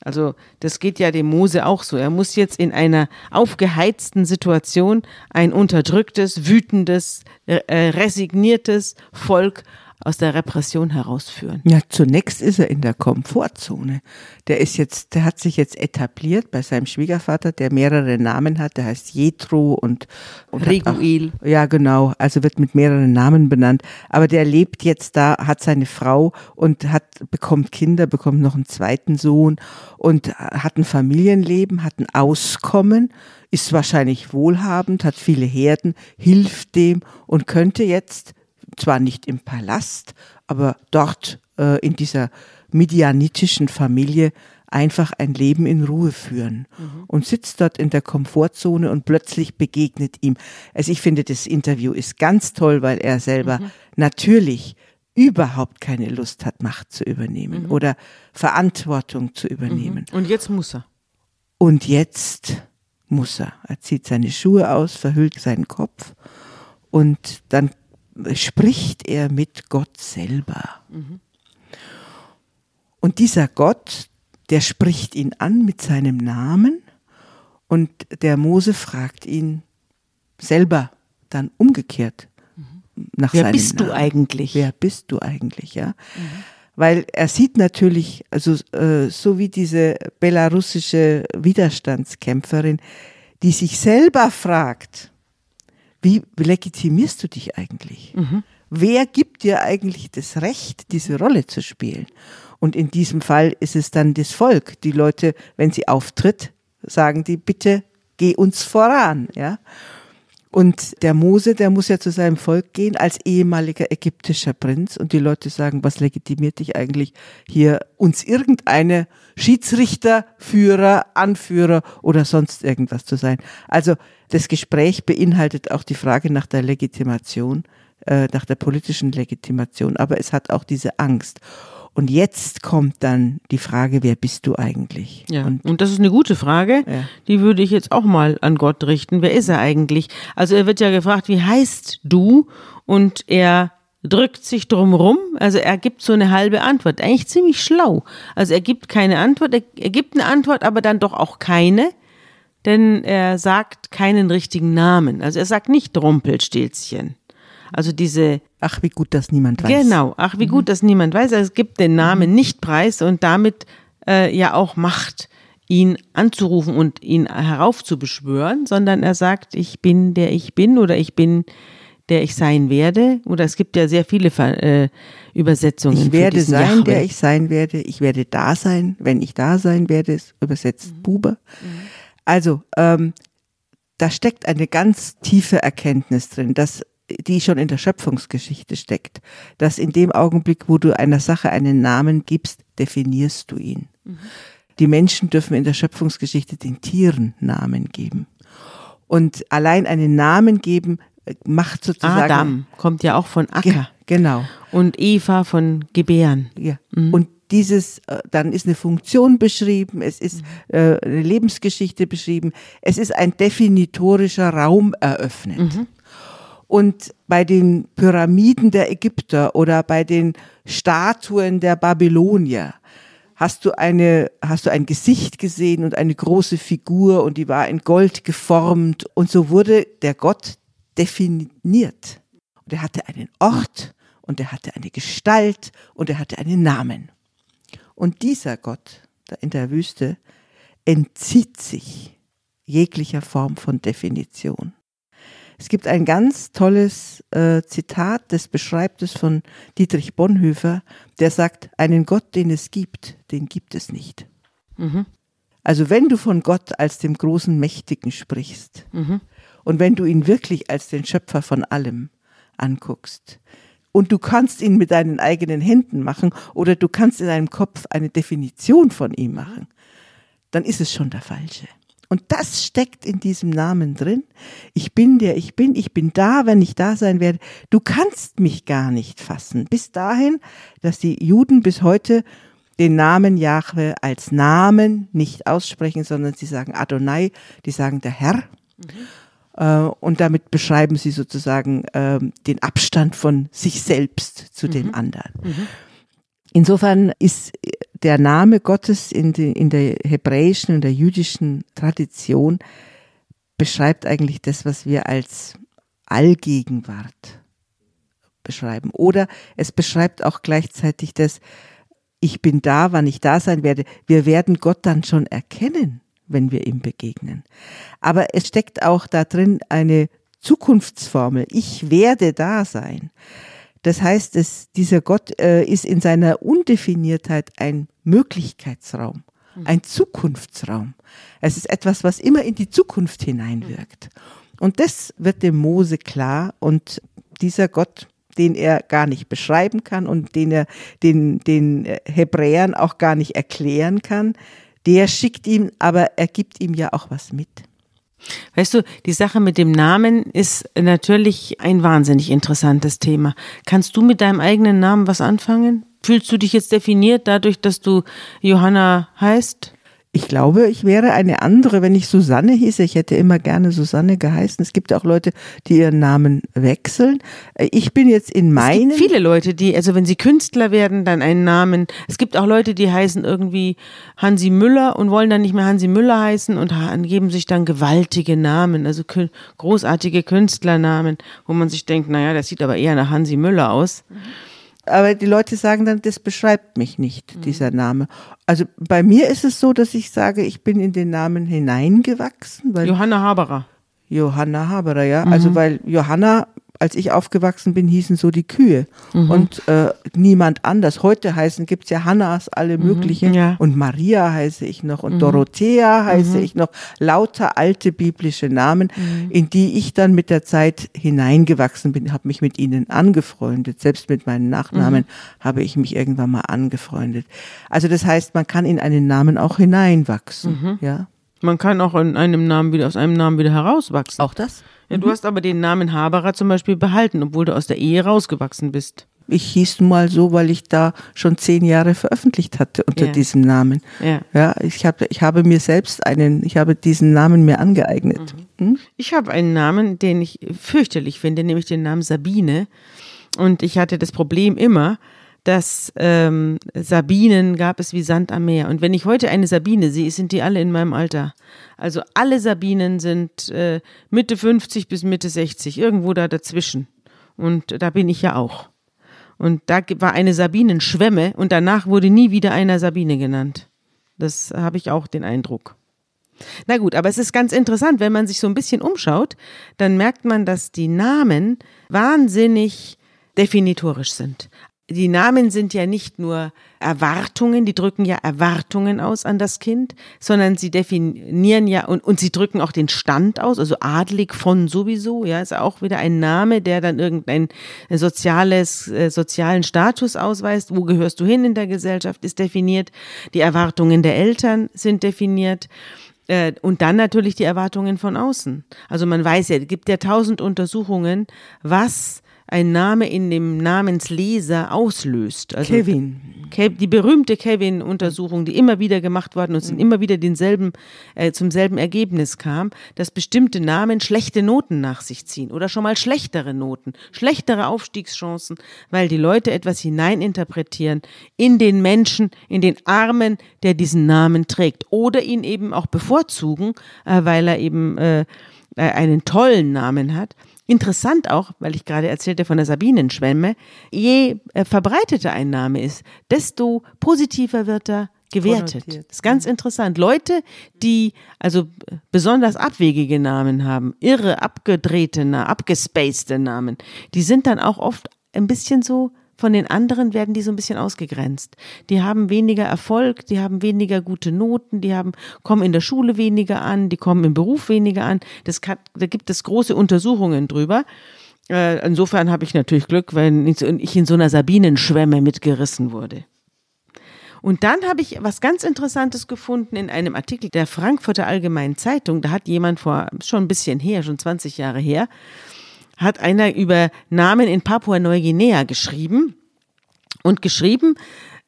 Also das geht ja dem Mose auch so. Er muss jetzt in einer aufgeheizten Situation ein unterdrücktes, wütendes, äh, resigniertes Volk aus der Repression herausführen. Ja, zunächst ist er in der Komfortzone. Der ist jetzt, der hat sich jetzt etabliert bei seinem Schwiegervater, der mehrere Namen hat. Der heißt Jethro und, und Reguel. Auch, ja, genau. Also wird mit mehreren Namen benannt. Aber der lebt jetzt da, hat seine Frau und hat, bekommt Kinder, bekommt noch einen zweiten Sohn und hat ein Familienleben, hat ein Auskommen ist wahrscheinlich wohlhabend, hat viele Herden, hilft dem und könnte jetzt zwar nicht im Palast, aber dort äh, in dieser midianitischen Familie einfach ein Leben in Ruhe führen mhm. und sitzt dort in der Komfortzone und plötzlich begegnet ihm. Also ich finde, das Interview ist ganz toll, weil er selber mhm. natürlich überhaupt keine Lust hat, Macht zu übernehmen mhm. oder Verantwortung zu übernehmen. Mhm. Und jetzt muss er. Und jetzt muss er. Er zieht seine Schuhe aus, verhüllt seinen Kopf und dann spricht er mit Gott selber. Mhm. Und dieser Gott, der spricht ihn an mit seinem Namen und der Mose fragt ihn selber dann umgekehrt mhm. nach Wer seinem bist Namen. du eigentlich? Wer bist du eigentlich, ja? Mhm. Weil er sieht natürlich, also äh, so wie diese belarussische Widerstandskämpferin, die sich selber fragt, wie legitimierst du dich eigentlich? Mhm. Wer gibt dir eigentlich das Recht, diese Rolle zu spielen? Und in diesem Fall ist es dann das Volk. Die Leute, wenn sie auftritt, sagen die, bitte geh uns voran, ja. Und der Mose, der muss ja zu seinem Volk gehen als ehemaliger ägyptischer Prinz und die Leute sagen, was legitimiert dich eigentlich hier uns irgendeine Schiedsrichter, Führer, Anführer oder sonst irgendwas zu sein. Also das Gespräch beinhaltet auch die Frage nach der Legitimation, äh, nach der politischen Legitimation, aber es hat auch diese Angst. Und jetzt kommt dann die Frage, wer bist du eigentlich? Ja, und, und das ist eine gute Frage. Ja. Die würde ich jetzt auch mal an Gott richten. Wer ist er eigentlich? Also er wird ja gefragt, wie heißt du? Und er drückt sich drum rum. Also er gibt so eine halbe Antwort. Eigentlich ziemlich schlau. Also er gibt keine Antwort. Er, er gibt eine Antwort, aber dann doch auch keine. Denn er sagt keinen richtigen Namen. Also er sagt nicht Rumpelstilzchen. Also diese. Ach, wie gut, dass niemand weiß. Genau, ach, wie gut, mhm. dass niemand weiß. Also es gibt den Namen nicht preis und damit äh, ja auch Macht, ihn anzurufen und ihn heraufzubeschwören, sondern er sagt, ich bin der ich bin oder ich bin der ich sein werde. Oder es gibt ja sehr viele äh, Übersetzungen. Ich werde sein, Jahwe. der ich sein werde. Ich werde da sein, wenn ich da sein werde, übersetzt mhm. Buber. Mhm. Also, ähm, da steckt eine ganz tiefe Erkenntnis drin, dass die schon in der Schöpfungsgeschichte steckt, dass in dem Augenblick, wo du einer Sache einen Namen gibst, definierst du ihn. Mhm. Die Menschen dürfen in der Schöpfungsgeschichte den Tieren Namen geben. Und allein einen Namen geben äh, macht sozusagen. Adam kommt ja auch von Acker. Ge genau. Und Eva von Gebären. Ja. Mhm. Und dieses, äh, dann ist eine Funktion beschrieben, es ist mhm. äh, eine Lebensgeschichte beschrieben, es ist ein definitorischer Raum eröffnet. Mhm. Und bei den Pyramiden der Ägypter oder bei den Statuen der Babylonier hast du eine, hast du ein Gesicht gesehen und eine große Figur und die war in Gold geformt und so wurde der Gott definiert. Und er hatte einen Ort und er hatte eine Gestalt und er hatte einen Namen. Und dieser Gott da in der Wüste entzieht sich jeglicher Form von Definition. Es gibt ein ganz tolles äh, Zitat, das beschreibt es von Dietrich Bonhoeffer, der sagt, einen Gott, den es gibt, den gibt es nicht. Mhm. Also wenn du von Gott als dem großen Mächtigen sprichst mhm. und wenn du ihn wirklich als den Schöpfer von allem anguckst, und du kannst ihn mit deinen eigenen Händen machen oder du kannst in deinem Kopf eine Definition von ihm machen, dann ist es schon der falsche. Und das steckt in diesem Namen drin. Ich bin der ich bin, ich bin da, wenn ich da sein werde. Du kannst mich gar nicht fassen. Bis dahin, dass die Juden bis heute den Namen Jahwe als Namen nicht aussprechen, sondern sie sagen Adonai, die sagen der Herr. Mhm. Und damit beschreiben sie sozusagen ähm, den Abstand von sich selbst zu mhm. dem anderen. Mhm. Insofern ist der Name Gottes in, die, in der hebräischen und der jüdischen Tradition beschreibt eigentlich das, was wir als Allgegenwart beschreiben. Oder es beschreibt auch gleichzeitig das, ich bin da, wann ich da sein werde. Wir werden Gott dann schon erkennen, wenn wir ihm begegnen. Aber es steckt auch da drin eine Zukunftsformel. Ich werde da sein. Das heißt, es, dieser Gott äh, ist in seiner Undefiniertheit ein Möglichkeitsraum, mhm. ein Zukunftsraum. Es ist etwas, was immer in die Zukunft hineinwirkt. Und das wird dem Mose klar und dieser Gott, den er gar nicht beschreiben kann und den er den, den Hebräern auch gar nicht erklären kann, der schickt ihm, aber er gibt ihm ja auch was mit. Weißt du, die Sache mit dem Namen ist natürlich ein wahnsinnig interessantes Thema. Kannst du mit deinem eigenen Namen was anfangen? Fühlst du dich jetzt definiert dadurch, dass du Johanna heißt? Ich glaube, ich wäre eine andere, wenn ich Susanne hieße. Ich hätte immer gerne Susanne geheißen. Es gibt auch Leute, die ihren Namen wechseln. Ich bin jetzt in meinen. Es gibt viele Leute, die, also wenn sie Künstler werden, dann einen Namen. Es gibt auch Leute, die heißen irgendwie Hansi Müller und wollen dann nicht mehr Hansi Müller heißen und geben sich dann gewaltige Namen, also großartige Künstlernamen, wo man sich denkt, naja, das sieht aber eher nach Hansi Müller aus. Mhm aber die Leute sagen dann, das beschreibt mich nicht, mhm. dieser Name. Also bei mir ist es so, dass ich sage, ich bin in den Namen hineingewachsen. Weil Johanna Haberer. Johanna Haberer, ja. Also mhm. Also weil Johanna als ich aufgewachsen bin, hießen so die Kühe mhm. und äh, niemand anders. Heute heißen gibt's ja Hannas, alle mhm. möglichen ja. und Maria heiße ich noch und mhm. Dorothea heiße mhm. ich noch. Lauter alte biblische Namen, mhm. in die ich dann mit der Zeit hineingewachsen bin, habe mich mit ihnen angefreundet. Selbst mit meinen Nachnamen habe ich mich irgendwann mal angefreundet. Also das heißt, man kann in einen Namen auch hineinwachsen, ja. Man kann auch in einem Namen wieder aus einem Namen wieder herauswachsen. Auch das? Ja, du hast aber den Namen Haberer zum Beispiel behalten, obwohl du aus der Ehe rausgewachsen bist. Ich hieß mal so, weil ich da schon zehn Jahre veröffentlicht hatte unter ja. diesem Namen. Ja. ja ich, hab, ich habe mir selbst einen, ich habe diesen Namen mir angeeignet. Mhm. Hm? Ich habe einen Namen, den ich fürchterlich finde, nämlich den Namen Sabine. Und ich hatte das Problem immer, dass ähm, Sabinen gab es wie Sand am Meer. Und wenn ich heute eine Sabine sehe, sind die alle in meinem Alter. Also alle Sabinen sind äh, Mitte 50 bis Mitte 60, irgendwo da dazwischen. Und da bin ich ja auch. Und da war eine Sabinenschwemme und danach wurde nie wieder einer Sabine genannt. Das habe ich auch den Eindruck. Na gut, aber es ist ganz interessant, wenn man sich so ein bisschen umschaut, dann merkt man, dass die Namen wahnsinnig definitorisch sind die Namen sind ja nicht nur Erwartungen, die drücken ja Erwartungen aus an das Kind, sondern sie definieren ja und, und sie drücken auch den Stand aus, also adlig von sowieso, ja, ist auch wieder ein Name, der dann irgendein soziales, äh, sozialen Status ausweist. Wo gehörst du hin in der Gesellschaft, ist definiert. Die Erwartungen der Eltern sind definiert. Äh, und dann natürlich die Erwartungen von außen. Also man weiß ja, es gibt ja tausend Untersuchungen, was ein Name in dem Namensleser auslöst. Also Kevin. die berühmte Kevin-Untersuchung, die immer wieder gemacht worden und mhm. immer wieder denselben, äh, zum selben Ergebnis kam, dass bestimmte Namen schlechte Noten nach sich ziehen oder schon mal schlechtere Noten, schlechtere Aufstiegschancen, weil die Leute etwas hineininterpretieren in den Menschen, in den Armen, der diesen Namen trägt oder ihn eben auch bevorzugen, äh, weil er eben äh, äh einen tollen Namen hat. Interessant auch, weil ich gerade erzählte von der Sabinenschwemme, je äh, verbreiteter ein Name ist, desto positiver wird er gewertet. Das ist ganz interessant. Leute, die also besonders abwegige Namen haben, irre, abgedrehte, abgespacede Namen, die sind dann auch oft ein bisschen so von den anderen werden die so ein bisschen ausgegrenzt. Die haben weniger Erfolg, die haben weniger gute Noten, die haben, kommen in der Schule weniger an, die kommen im Beruf weniger an. Das kann, da gibt es große Untersuchungen drüber. Äh, insofern habe ich natürlich Glück, wenn ich in so einer Sabinenschwemme mitgerissen wurde. Und dann habe ich was ganz Interessantes gefunden in einem Artikel der Frankfurter Allgemeinen Zeitung. Da hat jemand vor schon ein bisschen her, schon 20 Jahre her, hat einer über Namen in Papua-Neuguinea geschrieben und geschrieben,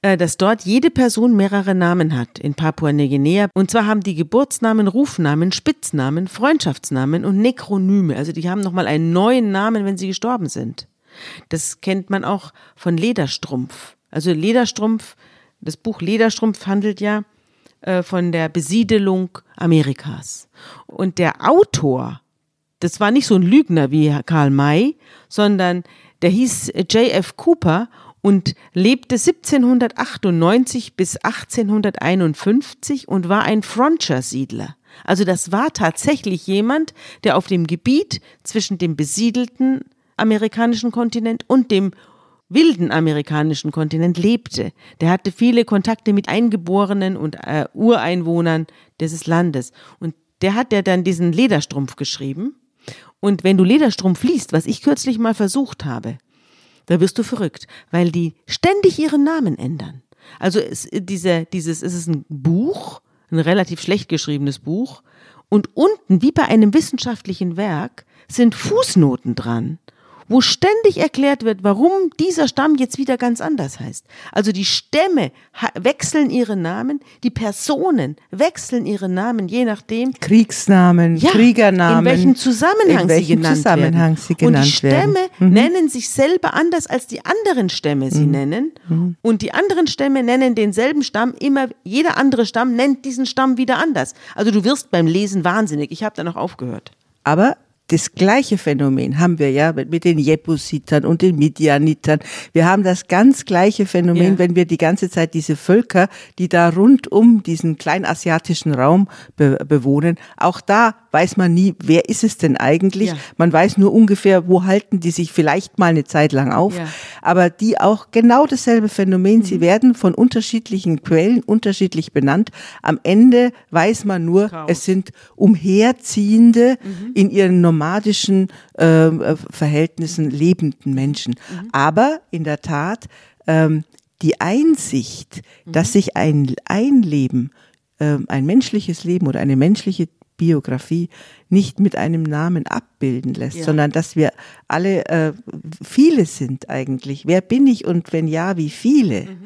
äh, dass dort jede Person mehrere Namen hat in Papua-Neuguinea. Und zwar haben die Geburtsnamen, Rufnamen, Spitznamen, Freundschaftsnamen und Nekronyme. Also die haben nochmal einen neuen Namen, wenn sie gestorben sind. Das kennt man auch von Lederstrumpf. Also Lederstrumpf, das Buch Lederstrumpf handelt ja äh, von der Besiedelung Amerikas. Und der Autor das war nicht so ein Lügner wie Karl May, sondern der hieß J.F. Cooper und lebte 1798 bis 1851 und war ein Frontier-Siedler. Also das war tatsächlich jemand, der auf dem Gebiet zwischen dem besiedelten amerikanischen Kontinent und dem wilden amerikanischen Kontinent lebte. Der hatte viele Kontakte mit Eingeborenen und äh, Ureinwohnern dieses Landes. Und der hat ja dann diesen Lederstrumpf geschrieben. Und wenn du Lederstrumpf liest, was ich kürzlich mal versucht habe, da wirst du verrückt, weil die ständig ihren Namen ändern. Also es, diese, dieses, es ist ein Buch, ein relativ schlecht geschriebenes Buch, und unten, wie bei einem wissenschaftlichen Werk, sind Fußnoten dran wo ständig erklärt wird, warum dieser Stamm jetzt wieder ganz anders heißt. Also die Stämme wechseln ihre Namen, die Personen wechseln ihre Namen, je nachdem. Kriegsnamen, ja, Kriegernamen. In welchem Zusammenhang, in welchem sie, genannt Zusammenhang sie genannt werden. Und die Stämme mhm. nennen sich selber anders, als die anderen Stämme sie mhm. nennen. Mhm. Und die anderen Stämme nennen denselben Stamm immer, jeder andere Stamm nennt diesen Stamm wieder anders. Also du wirst beim Lesen wahnsinnig. Ich habe da noch aufgehört. Aber das gleiche Phänomen haben wir ja mit den Jebusitern und den Midianitern. Wir haben das ganz gleiche Phänomen, ja. wenn wir die ganze Zeit diese Völker, die da rund um diesen kleinasiatischen Raum be bewohnen, auch da weiß man nie, wer ist es denn eigentlich? Ja. Man weiß nur ungefähr, wo halten die sich vielleicht mal eine Zeit lang auf. Ja. Aber die auch genau dasselbe Phänomen. Mhm. Sie werden von unterschiedlichen Quellen unterschiedlich benannt. Am Ende weiß man nur, Chaos. es sind Umherziehende mhm. in ihren normalen nomadischen äh, Verhältnissen lebenden Menschen. Mhm. Aber in der Tat ähm, die Einsicht, mhm. dass sich ein, ein Leben, äh, ein menschliches Leben oder eine menschliche Biografie nicht mit einem Namen abbilden lässt, ja. sondern dass wir alle äh, viele sind eigentlich. Wer bin ich und wenn ja, wie viele? Mhm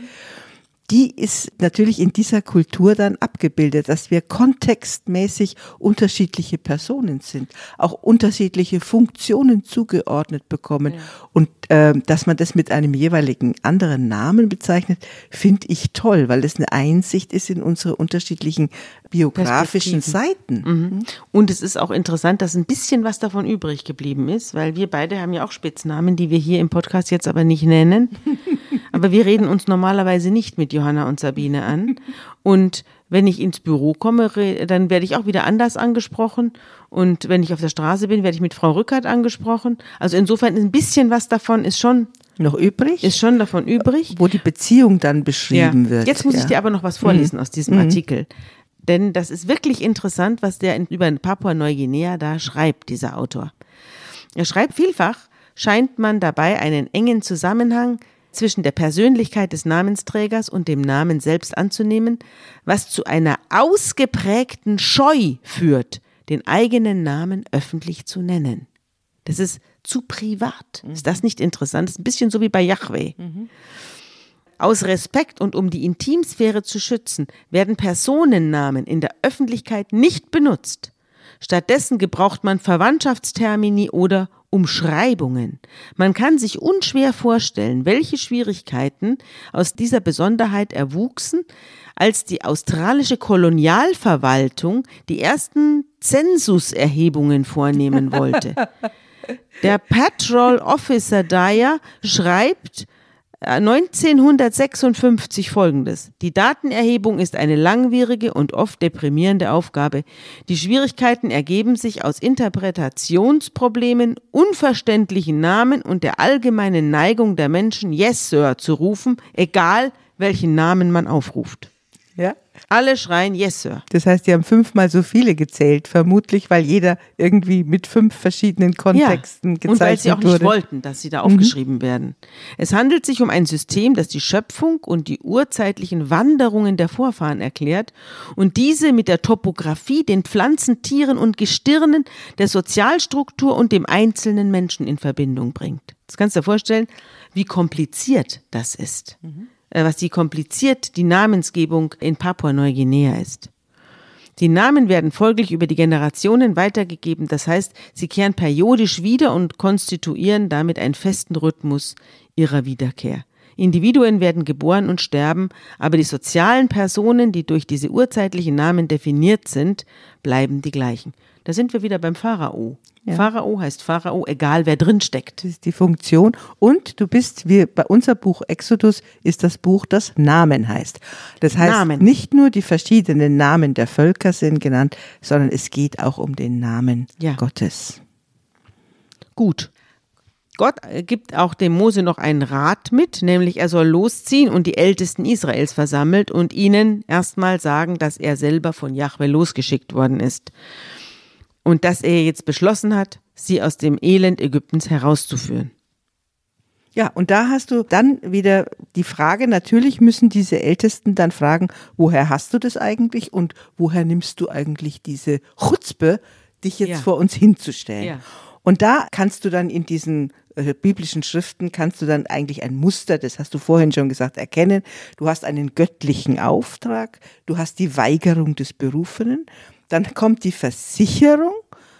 die ist natürlich in dieser Kultur dann abgebildet, dass wir kontextmäßig unterschiedliche Personen sind, auch unterschiedliche Funktionen zugeordnet bekommen. Ja. Und äh, dass man das mit einem jeweiligen anderen Namen bezeichnet, finde ich toll, weil das eine Einsicht ist in unsere unterschiedlichen biografischen Seiten. Mhm. Und es ist auch interessant, dass ein bisschen was davon übrig geblieben ist, weil wir beide haben ja auch Spitznamen, die wir hier im Podcast jetzt aber nicht nennen. aber wir reden uns normalerweise nicht mit Johanna und Sabine an. Und wenn ich ins Büro komme, dann werde ich auch wieder anders angesprochen. Und wenn ich auf der Straße bin, werde ich mit Frau Rückert angesprochen. Also insofern ein bisschen was davon ist schon noch übrig? Ist schon davon übrig. Wo die Beziehung dann beschrieben ja. wird. Jetzt muss ja. ich dir aber noch was vorlesen mhm. aus diesem mhm. Artikel. Denn das ist wirklich interessant, was der in, über Papua-Neuguinea da schreibt, dieser Autor. Er schreibt vielfach, scheint man dabei einen engen Zusammenhang zwischen der Persönlichkeit des Namensträgers und dem Namen selbst anzunehmen, was zu einer ausgeprägten Scheu führt, den eigenen Namen öffentlich zu nennen. Das ist zu privat. Ist das nicht interessant? Das ist ein bisschen so wie bei Yahweh. Mhm. Aus Respekt und um die Intimsphäre zu schützen, werden Personennamen in der Öffentlichkeit nicht benutzt. Stattdessen gebraucht man Verwandtschaftstermini oder Umschreibungen. Man kann sich unschwer vorstellen, welche Schwierigkeiten aus dieser Besonderheit erwuchsen, als die australische Kolonialverwaltung die ersten Zensuserhebungen vornehmen wollte. Der Patrol Officer Dyer schreibt 1956 folgendes. Die Datenerhebung ist eine langwierige und oft deprimierende Aufgabe. Die Schwierigkeiten ergeben sich aus Interpretationsproblemen, unverständlichen Namen und der allgemeinen Neigung der Menschen, Yes, Sir zu rufen, egal welchen Namen man aufruft. Ja? Alle schreien Yes, Sir. Das heißt, die haben fünfmal so viele gezählt, vermutlich, weil jeder irgendwie mit fünf verschiedenen Kontexten ja. Und weil sie auch wurde. nicht wollten, dass sie da aufgeschrieben mhm. werden. Es handelt sich um ein System, das die Schöpfung und die urzeitlichen Wanderungen der Vorfahren erklärt und diese mit der Topografie, den Pflanzen, Tieren und Gestirnen, der Sozialstruktur und dem einzelnen Menschen in Verbindung bringt. Das kannst du dir vorstellen, wie kompliziert das ist. Mhm. Äh, was die kompliziert die Namensgebung in Papua-Neuguinea ist. Die Namen werden folglich über die Generationen weitergegeben, das heißt, sie kehren periodisch wieder und konstituieren damit einen festen Rhythmus ihrer Wiederkehr. Individuen werden geboren und sterben, aber die sozialen Personen, die durch diese urzeitlichen Namen definiert sind, bleiben die gleichen. Da sind wir wieder beim Pharao. Ja. Pharao heißt Pharao, egal wer drin steckt. Das ist die Funktion. Und du bist, wie bei unser Buch Exodus ist das Buch, das Namen heißt. Das heißt, Namen. nicht nur die verschiedenen Namen der Völker sind genannt, sondern es geht auch um den Namen ja. Gottes. Gut. Gott gibt auch dem Mose noch einen Rat mit, nämlich er soll losziehen und die Ältesten Israels versammelt und ihnen erstmal sagen, dass er selber von Jahwe losgeschickt worden ist und dass er jetzt beschlossen hat, sie aus dem Elend Ägyptens herauszuführen. Ja, und da hast du dann wieder die Frage, natürlich müssen diese Ältesten dann fragen, woher hast du das eigentlich und woher nimmst du eigentlich diese Chutzpe, dich jetzt ja. vor uns hinzustellen? Ja. Und da kannst du dann in diesen äh, biblischen Schriften, kannst du dann eigentlich ein Muster, das hast du vorhin schon gesagt, erkennen. Du hast einen göttlichen Auftrag, du hast die Weigerung des Berufenen dann kommt die Versicherung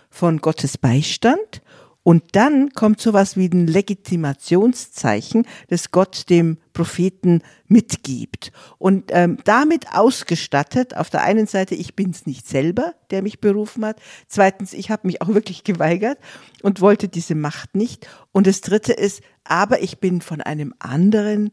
von Gottes Beistand und dann kommt sowas wie ein Legitimationszeichen, das Gott dem Propheten mitgibt. Und ähm, damit ausgestattet, auf der einen Seite, ich bin es nicht selber, der mich berufen hat. Zweitens, ich habe mich auch wirklich geweigert und wollte diese Macht nicht. Und das Dritte ist, aber ich bin von einem anderen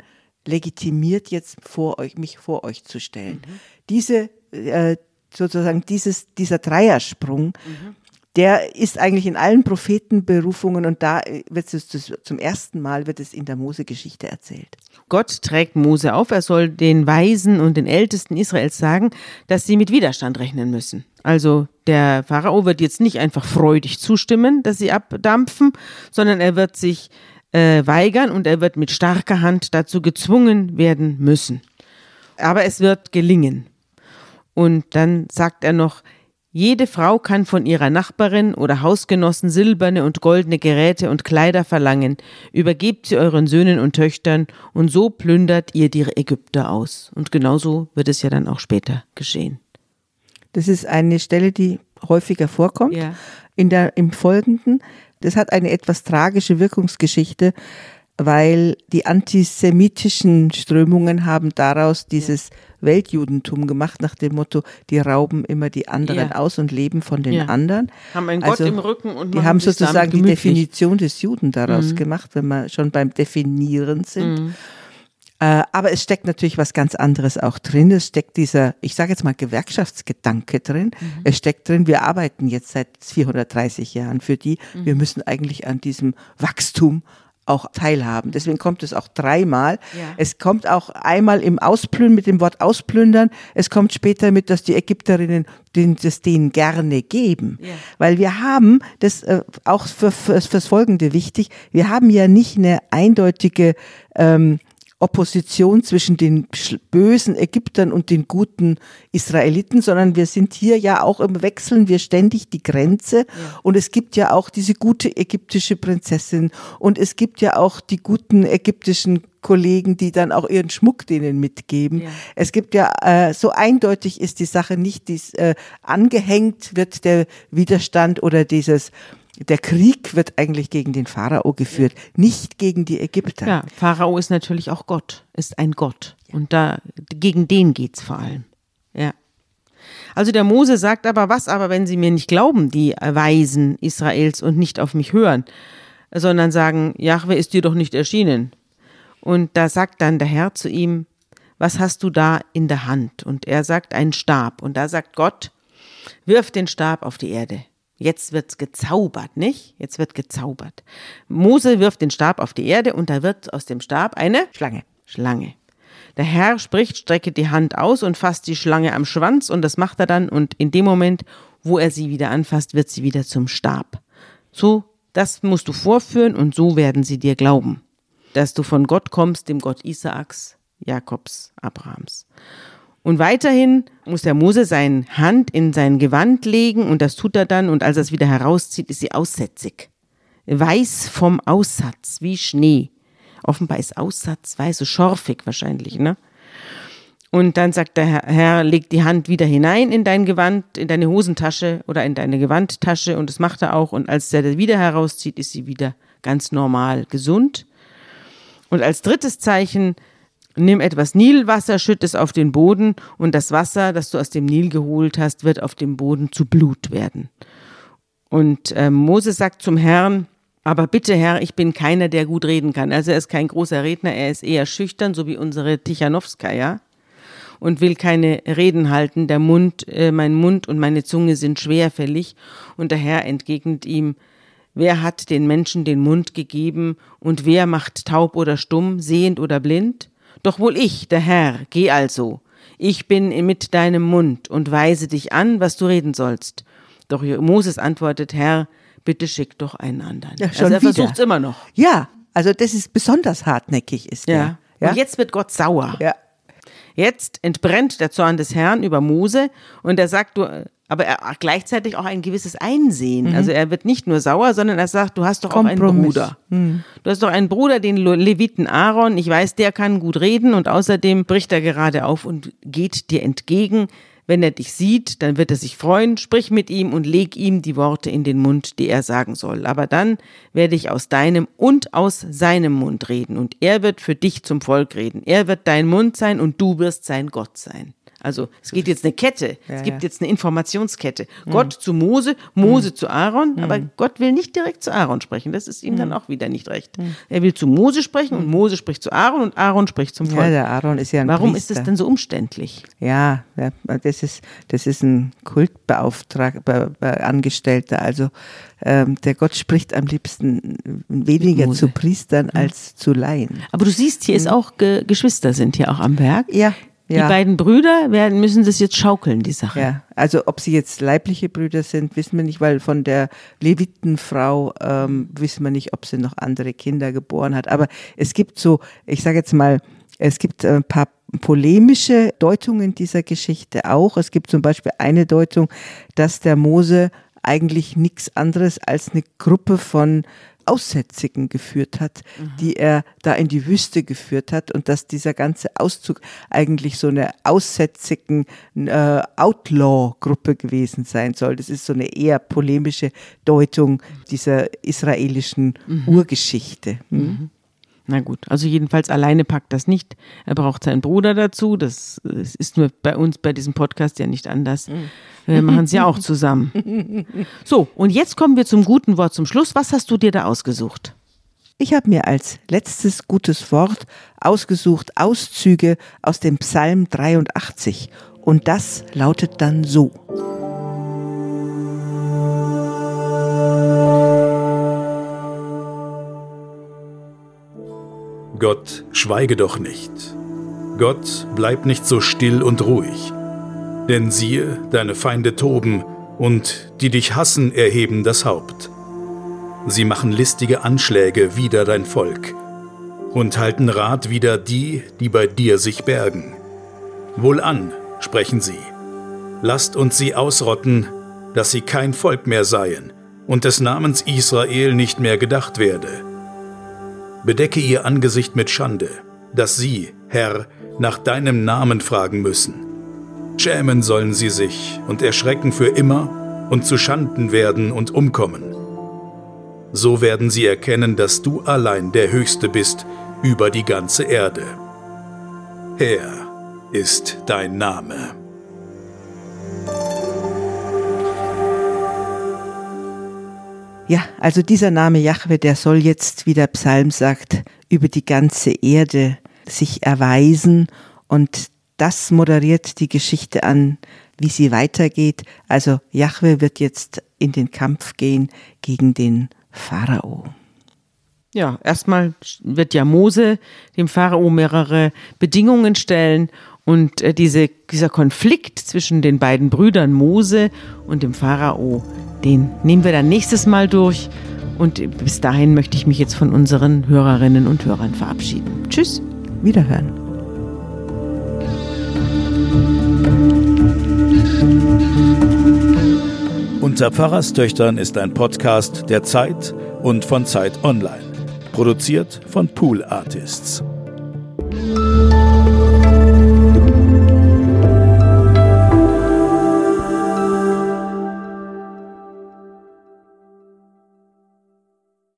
legitimiert, jetzt vor euch, mich vor euch zu stellen. Mhm. Diese äh, sozusagen dieses, dieser Dreiersprung, mhm. der ist eigentlich in allen Prophetenberufungen und da wird es zum ersten Mal wird es in der Mose-Geschichte erzählt. Gott trägt Mose auf, er soll den Weisen und den Ältesten Israels sagen, dass sie mit Widerstand rechnen müssen. Also der Pharao wird jetzt nicht einfach freudig zustimmen, dass sie abdampfen, sondern er wird sich äh, weigern und er wird mit starker Hand dazu gezwungen werden müssen. Aber es wird gelingen. Und dann sagt er noch, jede Frau kann von ihrer Nachbarin oder Hausgenossen silberne und goldene Geräte und Kleider verlangen, übergebt sie euren Söhnen und Töchtern, und so plündert ihr die Ägypter aus. Und genauso wird es ja dann auch später geschehen. Das ist eine Stelle, die häufiger vorkommt ja. in der, im Folgenden. Das hat eine etwas tragische Wirkungsgeschichte, weil die antisemitischen Strömungen haben daraus dieses Weltjudentum gemacht, nach dem Motto, die rauben immer die anderen ja. aus und leben von den ja. anderen. Haben einen also, Gott im Rücken und Die haben sozusagen die Definition des Juden daraus mhm. gemacht, wenn wir schon beim Definieren sind. Mhm. Äh, aber es steckt natürlich was ganz anderes auch drin. Es steckt dieser, ich sage jetzt mal, Gewerkschaftsgedanke drin. Mhm. Es steckt drin, wir arbeiten jetzt seit 430 Jahren für die. Wir mhm. müssen eigentlich an diesem Wachstum auch teilhaben. Deswegen kommt es auch dreimal. Ja. Es kommt auch einmal im Ausplündern mit dem Wort ausplündern. Es kommt später mit, dass die Ägypterinnen den, das denen gerne geben. Ja. Weil wir haben, das äh, auch für, für, fürs Folgende wichtig, wir haben ja nicht eine eindeutige ähm, Opposition zwischen den bösen Ägyptern und den guten Israeliten, sondern wir sind hier ja auch im Wechseln wir ständig die Grenze ja. und es gibt ja auch diese gute ägyptische Prinzessin und es gibt ja auch die guten ägyptischen Kollegen, die dann auch ihren Schmuck denen mitgeben. Ja. Es gibt ja, äh, so eindeutig ist die Sache nicht, dies, äh, angehängt wird der Widerstand oder dieses der Krieg wird eigentlich gegen den Pharao geführt, nicht gegen die Ägypter. Ja, Pharao ist natürlich auch Gott, ist ein Gott. Und da, gegen den geht's vor allem. Ja. Also der Mose sagt aber, was aber, wenn sie mir nicht glauben, die Weisen Israels, und nicht auf mich hören, sondern sagen, Jahwe ist dir doch nicht erschienen. Und da sagt dann der Herr zu ihm, was hast du da in der Hand? Und er sagt, einen Stab. Und da sagt Gott, wirf den Stab auf die Erde. Jetzt wird's gezaubert, nicht? Jetzt wird gezaubert. Mose wirft den Stab auf die Erde und da wird aus dem Stab eine Schlange. Schlange. Der Herr spricht, strecke die Hand aus und fasst die Schlange am Schwanz und das macht er dann und in dem Moment, wo er sie wieder anfasst, wird sie wieder zum Stab. So, das musst du vorführen und so werden sie dir glauben, dass du von Gott kommst, dem Gott Isaaks, Jakobs, Abrahams. Und weiterhin muss der Mose seine Hand in sein Gewand legen und das tut er dann und als er es wieder herauszieht, ist sie aussätzig. Weiß vom Aussatz, wie Schnee. Offenbar ist Aussatz weiß, so schorfig wahrscheinlich, ne? Und dann sagt der Herr, leg die Hand wieder hinein in dein Gewand, in deine Hosentasche oder in deine Gewandtasche und das macht er auch. Und als er das wieder herauszieht, ist sie wieder ganz normal gesund. Und als drittes Zeichen Nimm etwas Nilwasser, schütt es auf den Boden und das Wasser, das du aus dem Nil geholt hast, wird auf dem Boden zu Blut werden. Und äh, Moses sagt zum Herrn, aber bitte Herr, ich bin keiner, der gut reden kann. Also er ist kein großer Redner, er ist eher schüchtern, so wie unsere Tichanowskaja und will keine Reden halten. Der Mund, äh, mein Mund und meine Zunge sind schwerfällig. Und der Herr entgegnet ihm, Wer hat den Menschen den Mund gegeben und wer macht taub oder stumm, sehend oder blind? Doch wohl ich, der Herr, geh also. Ich bin mit deinem Mund und weise dich an, was du reden sollst. Doch Moses antwortet, Herr, bitte schick doch einen anderen. Ja, schon also er versucht es immer noch. Ja, also das ist besonders hartnäckig ist ja. ja. Und jetzt wird Gott sauer. Ja. Jetzt entbrennt der Zorn des Herrn über Mose und er sagt, du, aber er hat gleichzeitig auch ein gewisses Einsehen. Mhm. Also er wird nicht nur sauer, sondern er sagt, du hast doch auch einen Bruder. Mhm. Du hast doch einen Bruder, den Leviten Aaron. Ich weiß, der kann gut reden und außerdem bricht er gerade auf und geht dir entgegen. Wenn er dich sieht, dann wird er sich freuen, sprich mit ihm und leg ihm die Worte in den Mund, die er sagen soll. Aber dann werde ich aus deinem und aus seinem Mund reden und er wird für dich zum Volk reden. Er wird dein Mund sein und du wirst sein Gott sein. Also es geht jetzt eine Kette, ja, es gibt ja. jetzt eine Informationskette. Mhm. Gott zu Mose, Mose mhm. zu Aaron, mhm. aber Gott will nicht direkt zu Aaron sprechen. Das ist ihm dann mhm. auch wieder nicht recht. Mhm. Er will zu Mose sprechen und mhm. Mose spricht zu Aaron und Aaron spricht zum Volk. Ja, der Aaron ist ja ein Warum Priester. ist es denn so umständlich? Ja, das ist, das ist ein Kultbeauftragter, Angestellter. Also ähm, der Gott spricht am liebsten weniger zu Priestern als zu Laien. Aber du siehst, hier ist auch Ge Geschwister sind hier auch am Werk. Ja, ja. Die beiden Brüder werden, müssen das jetzt schaukeln, die Sache. Ja, also ob sie jetzt leibliche Brüder sind, wissen wir nicht, weil von der Levitenfrau ähm, wissen wir nicht, ob sie noch andere Kinder geboren hat. Aber es gibt so, ich sage jetzt mal, es gibt ein paar polemische Deutungen dieser Geschichte auch. Es gibt zum Beispiel eine Deutung, dass der Mose eigentlich nichts anderes als eine Gruppe von Aussätzigen geführt hat, mhm. die er da in die Wüste geführt hat und dass dieser ganze Auszug eigentlich so eine aussätzigen äh, Outlaw-Gruppe gewesen sein soll. Das ist so eine eher polemische Deutung dieser israelischen mhm. Urgeschichte. Mhm. Mhm. Na gut, also jedenfalls alleine packt das nicht. Er braucht seinen Bruder dazu. Das, das ist nur bei uns bei diesem Podcast ja nicht anders. Mhm. Wir machen es ja auch zusammen. So, und jetzt kommen wir zum guten Wort zum Schluss. Was hast du dir da ausgesucht? Ich habe mir als letztes gutes Wort ausgesucht Auszüge aus dem Psalm 83 und das lautet dann so. Gott, schweige doch nicht. Gott, bleib nicht so still und ruhig. Denn siehe, deine Feinde toben, und die dich hassen, erheben das Haupt. Sie machen listige Anschläge wider dein Volk. und halten Rat wider die, die bei dir sich bergen. Wohlan, sprechen sie, lasst uns sie ausrotten, dass sie kein Volk mehr seien und des Namens Israel nicht mehr gedacht werde. Bedecke ihr Angesicht mit Schande, dass sie, Herr, nach deinem Namen fragen müssen. Schämen sollen sie sich und erschrecken für immer und zu Schanden werden und umkommen. So werden sie erkennen, dass du allein der Höchste bist über die ganze Erde. Herr ist dein Name. Ja, also dieser Name Jahwe, der soll jetzt, wie der Psalm sagt, über die ganze Erde sich erweisen und das moderiert die Geschichte an, wie sie weitergeht. Also Jahwe wird jetzt in den Kampf gehen gegen den Pharao. Ja, erstmal wird ja Mose dem Pharao mehrere Bedingungen stellen und äh, diese, dieser Konflikt zwischen den beiden Brüdern Mose und dem Pharao, den nehmen wir dann nächstes Mal durch. Und bis dahin möchte ich mich jetzt von unseren Hörerinnen und Hörern verabschieden. Tschüss. Wiederhören. Unter Pfarrerstöchtern ist ein Podcast der Zeit und von Zeit Online. Produziert von Pool Artists.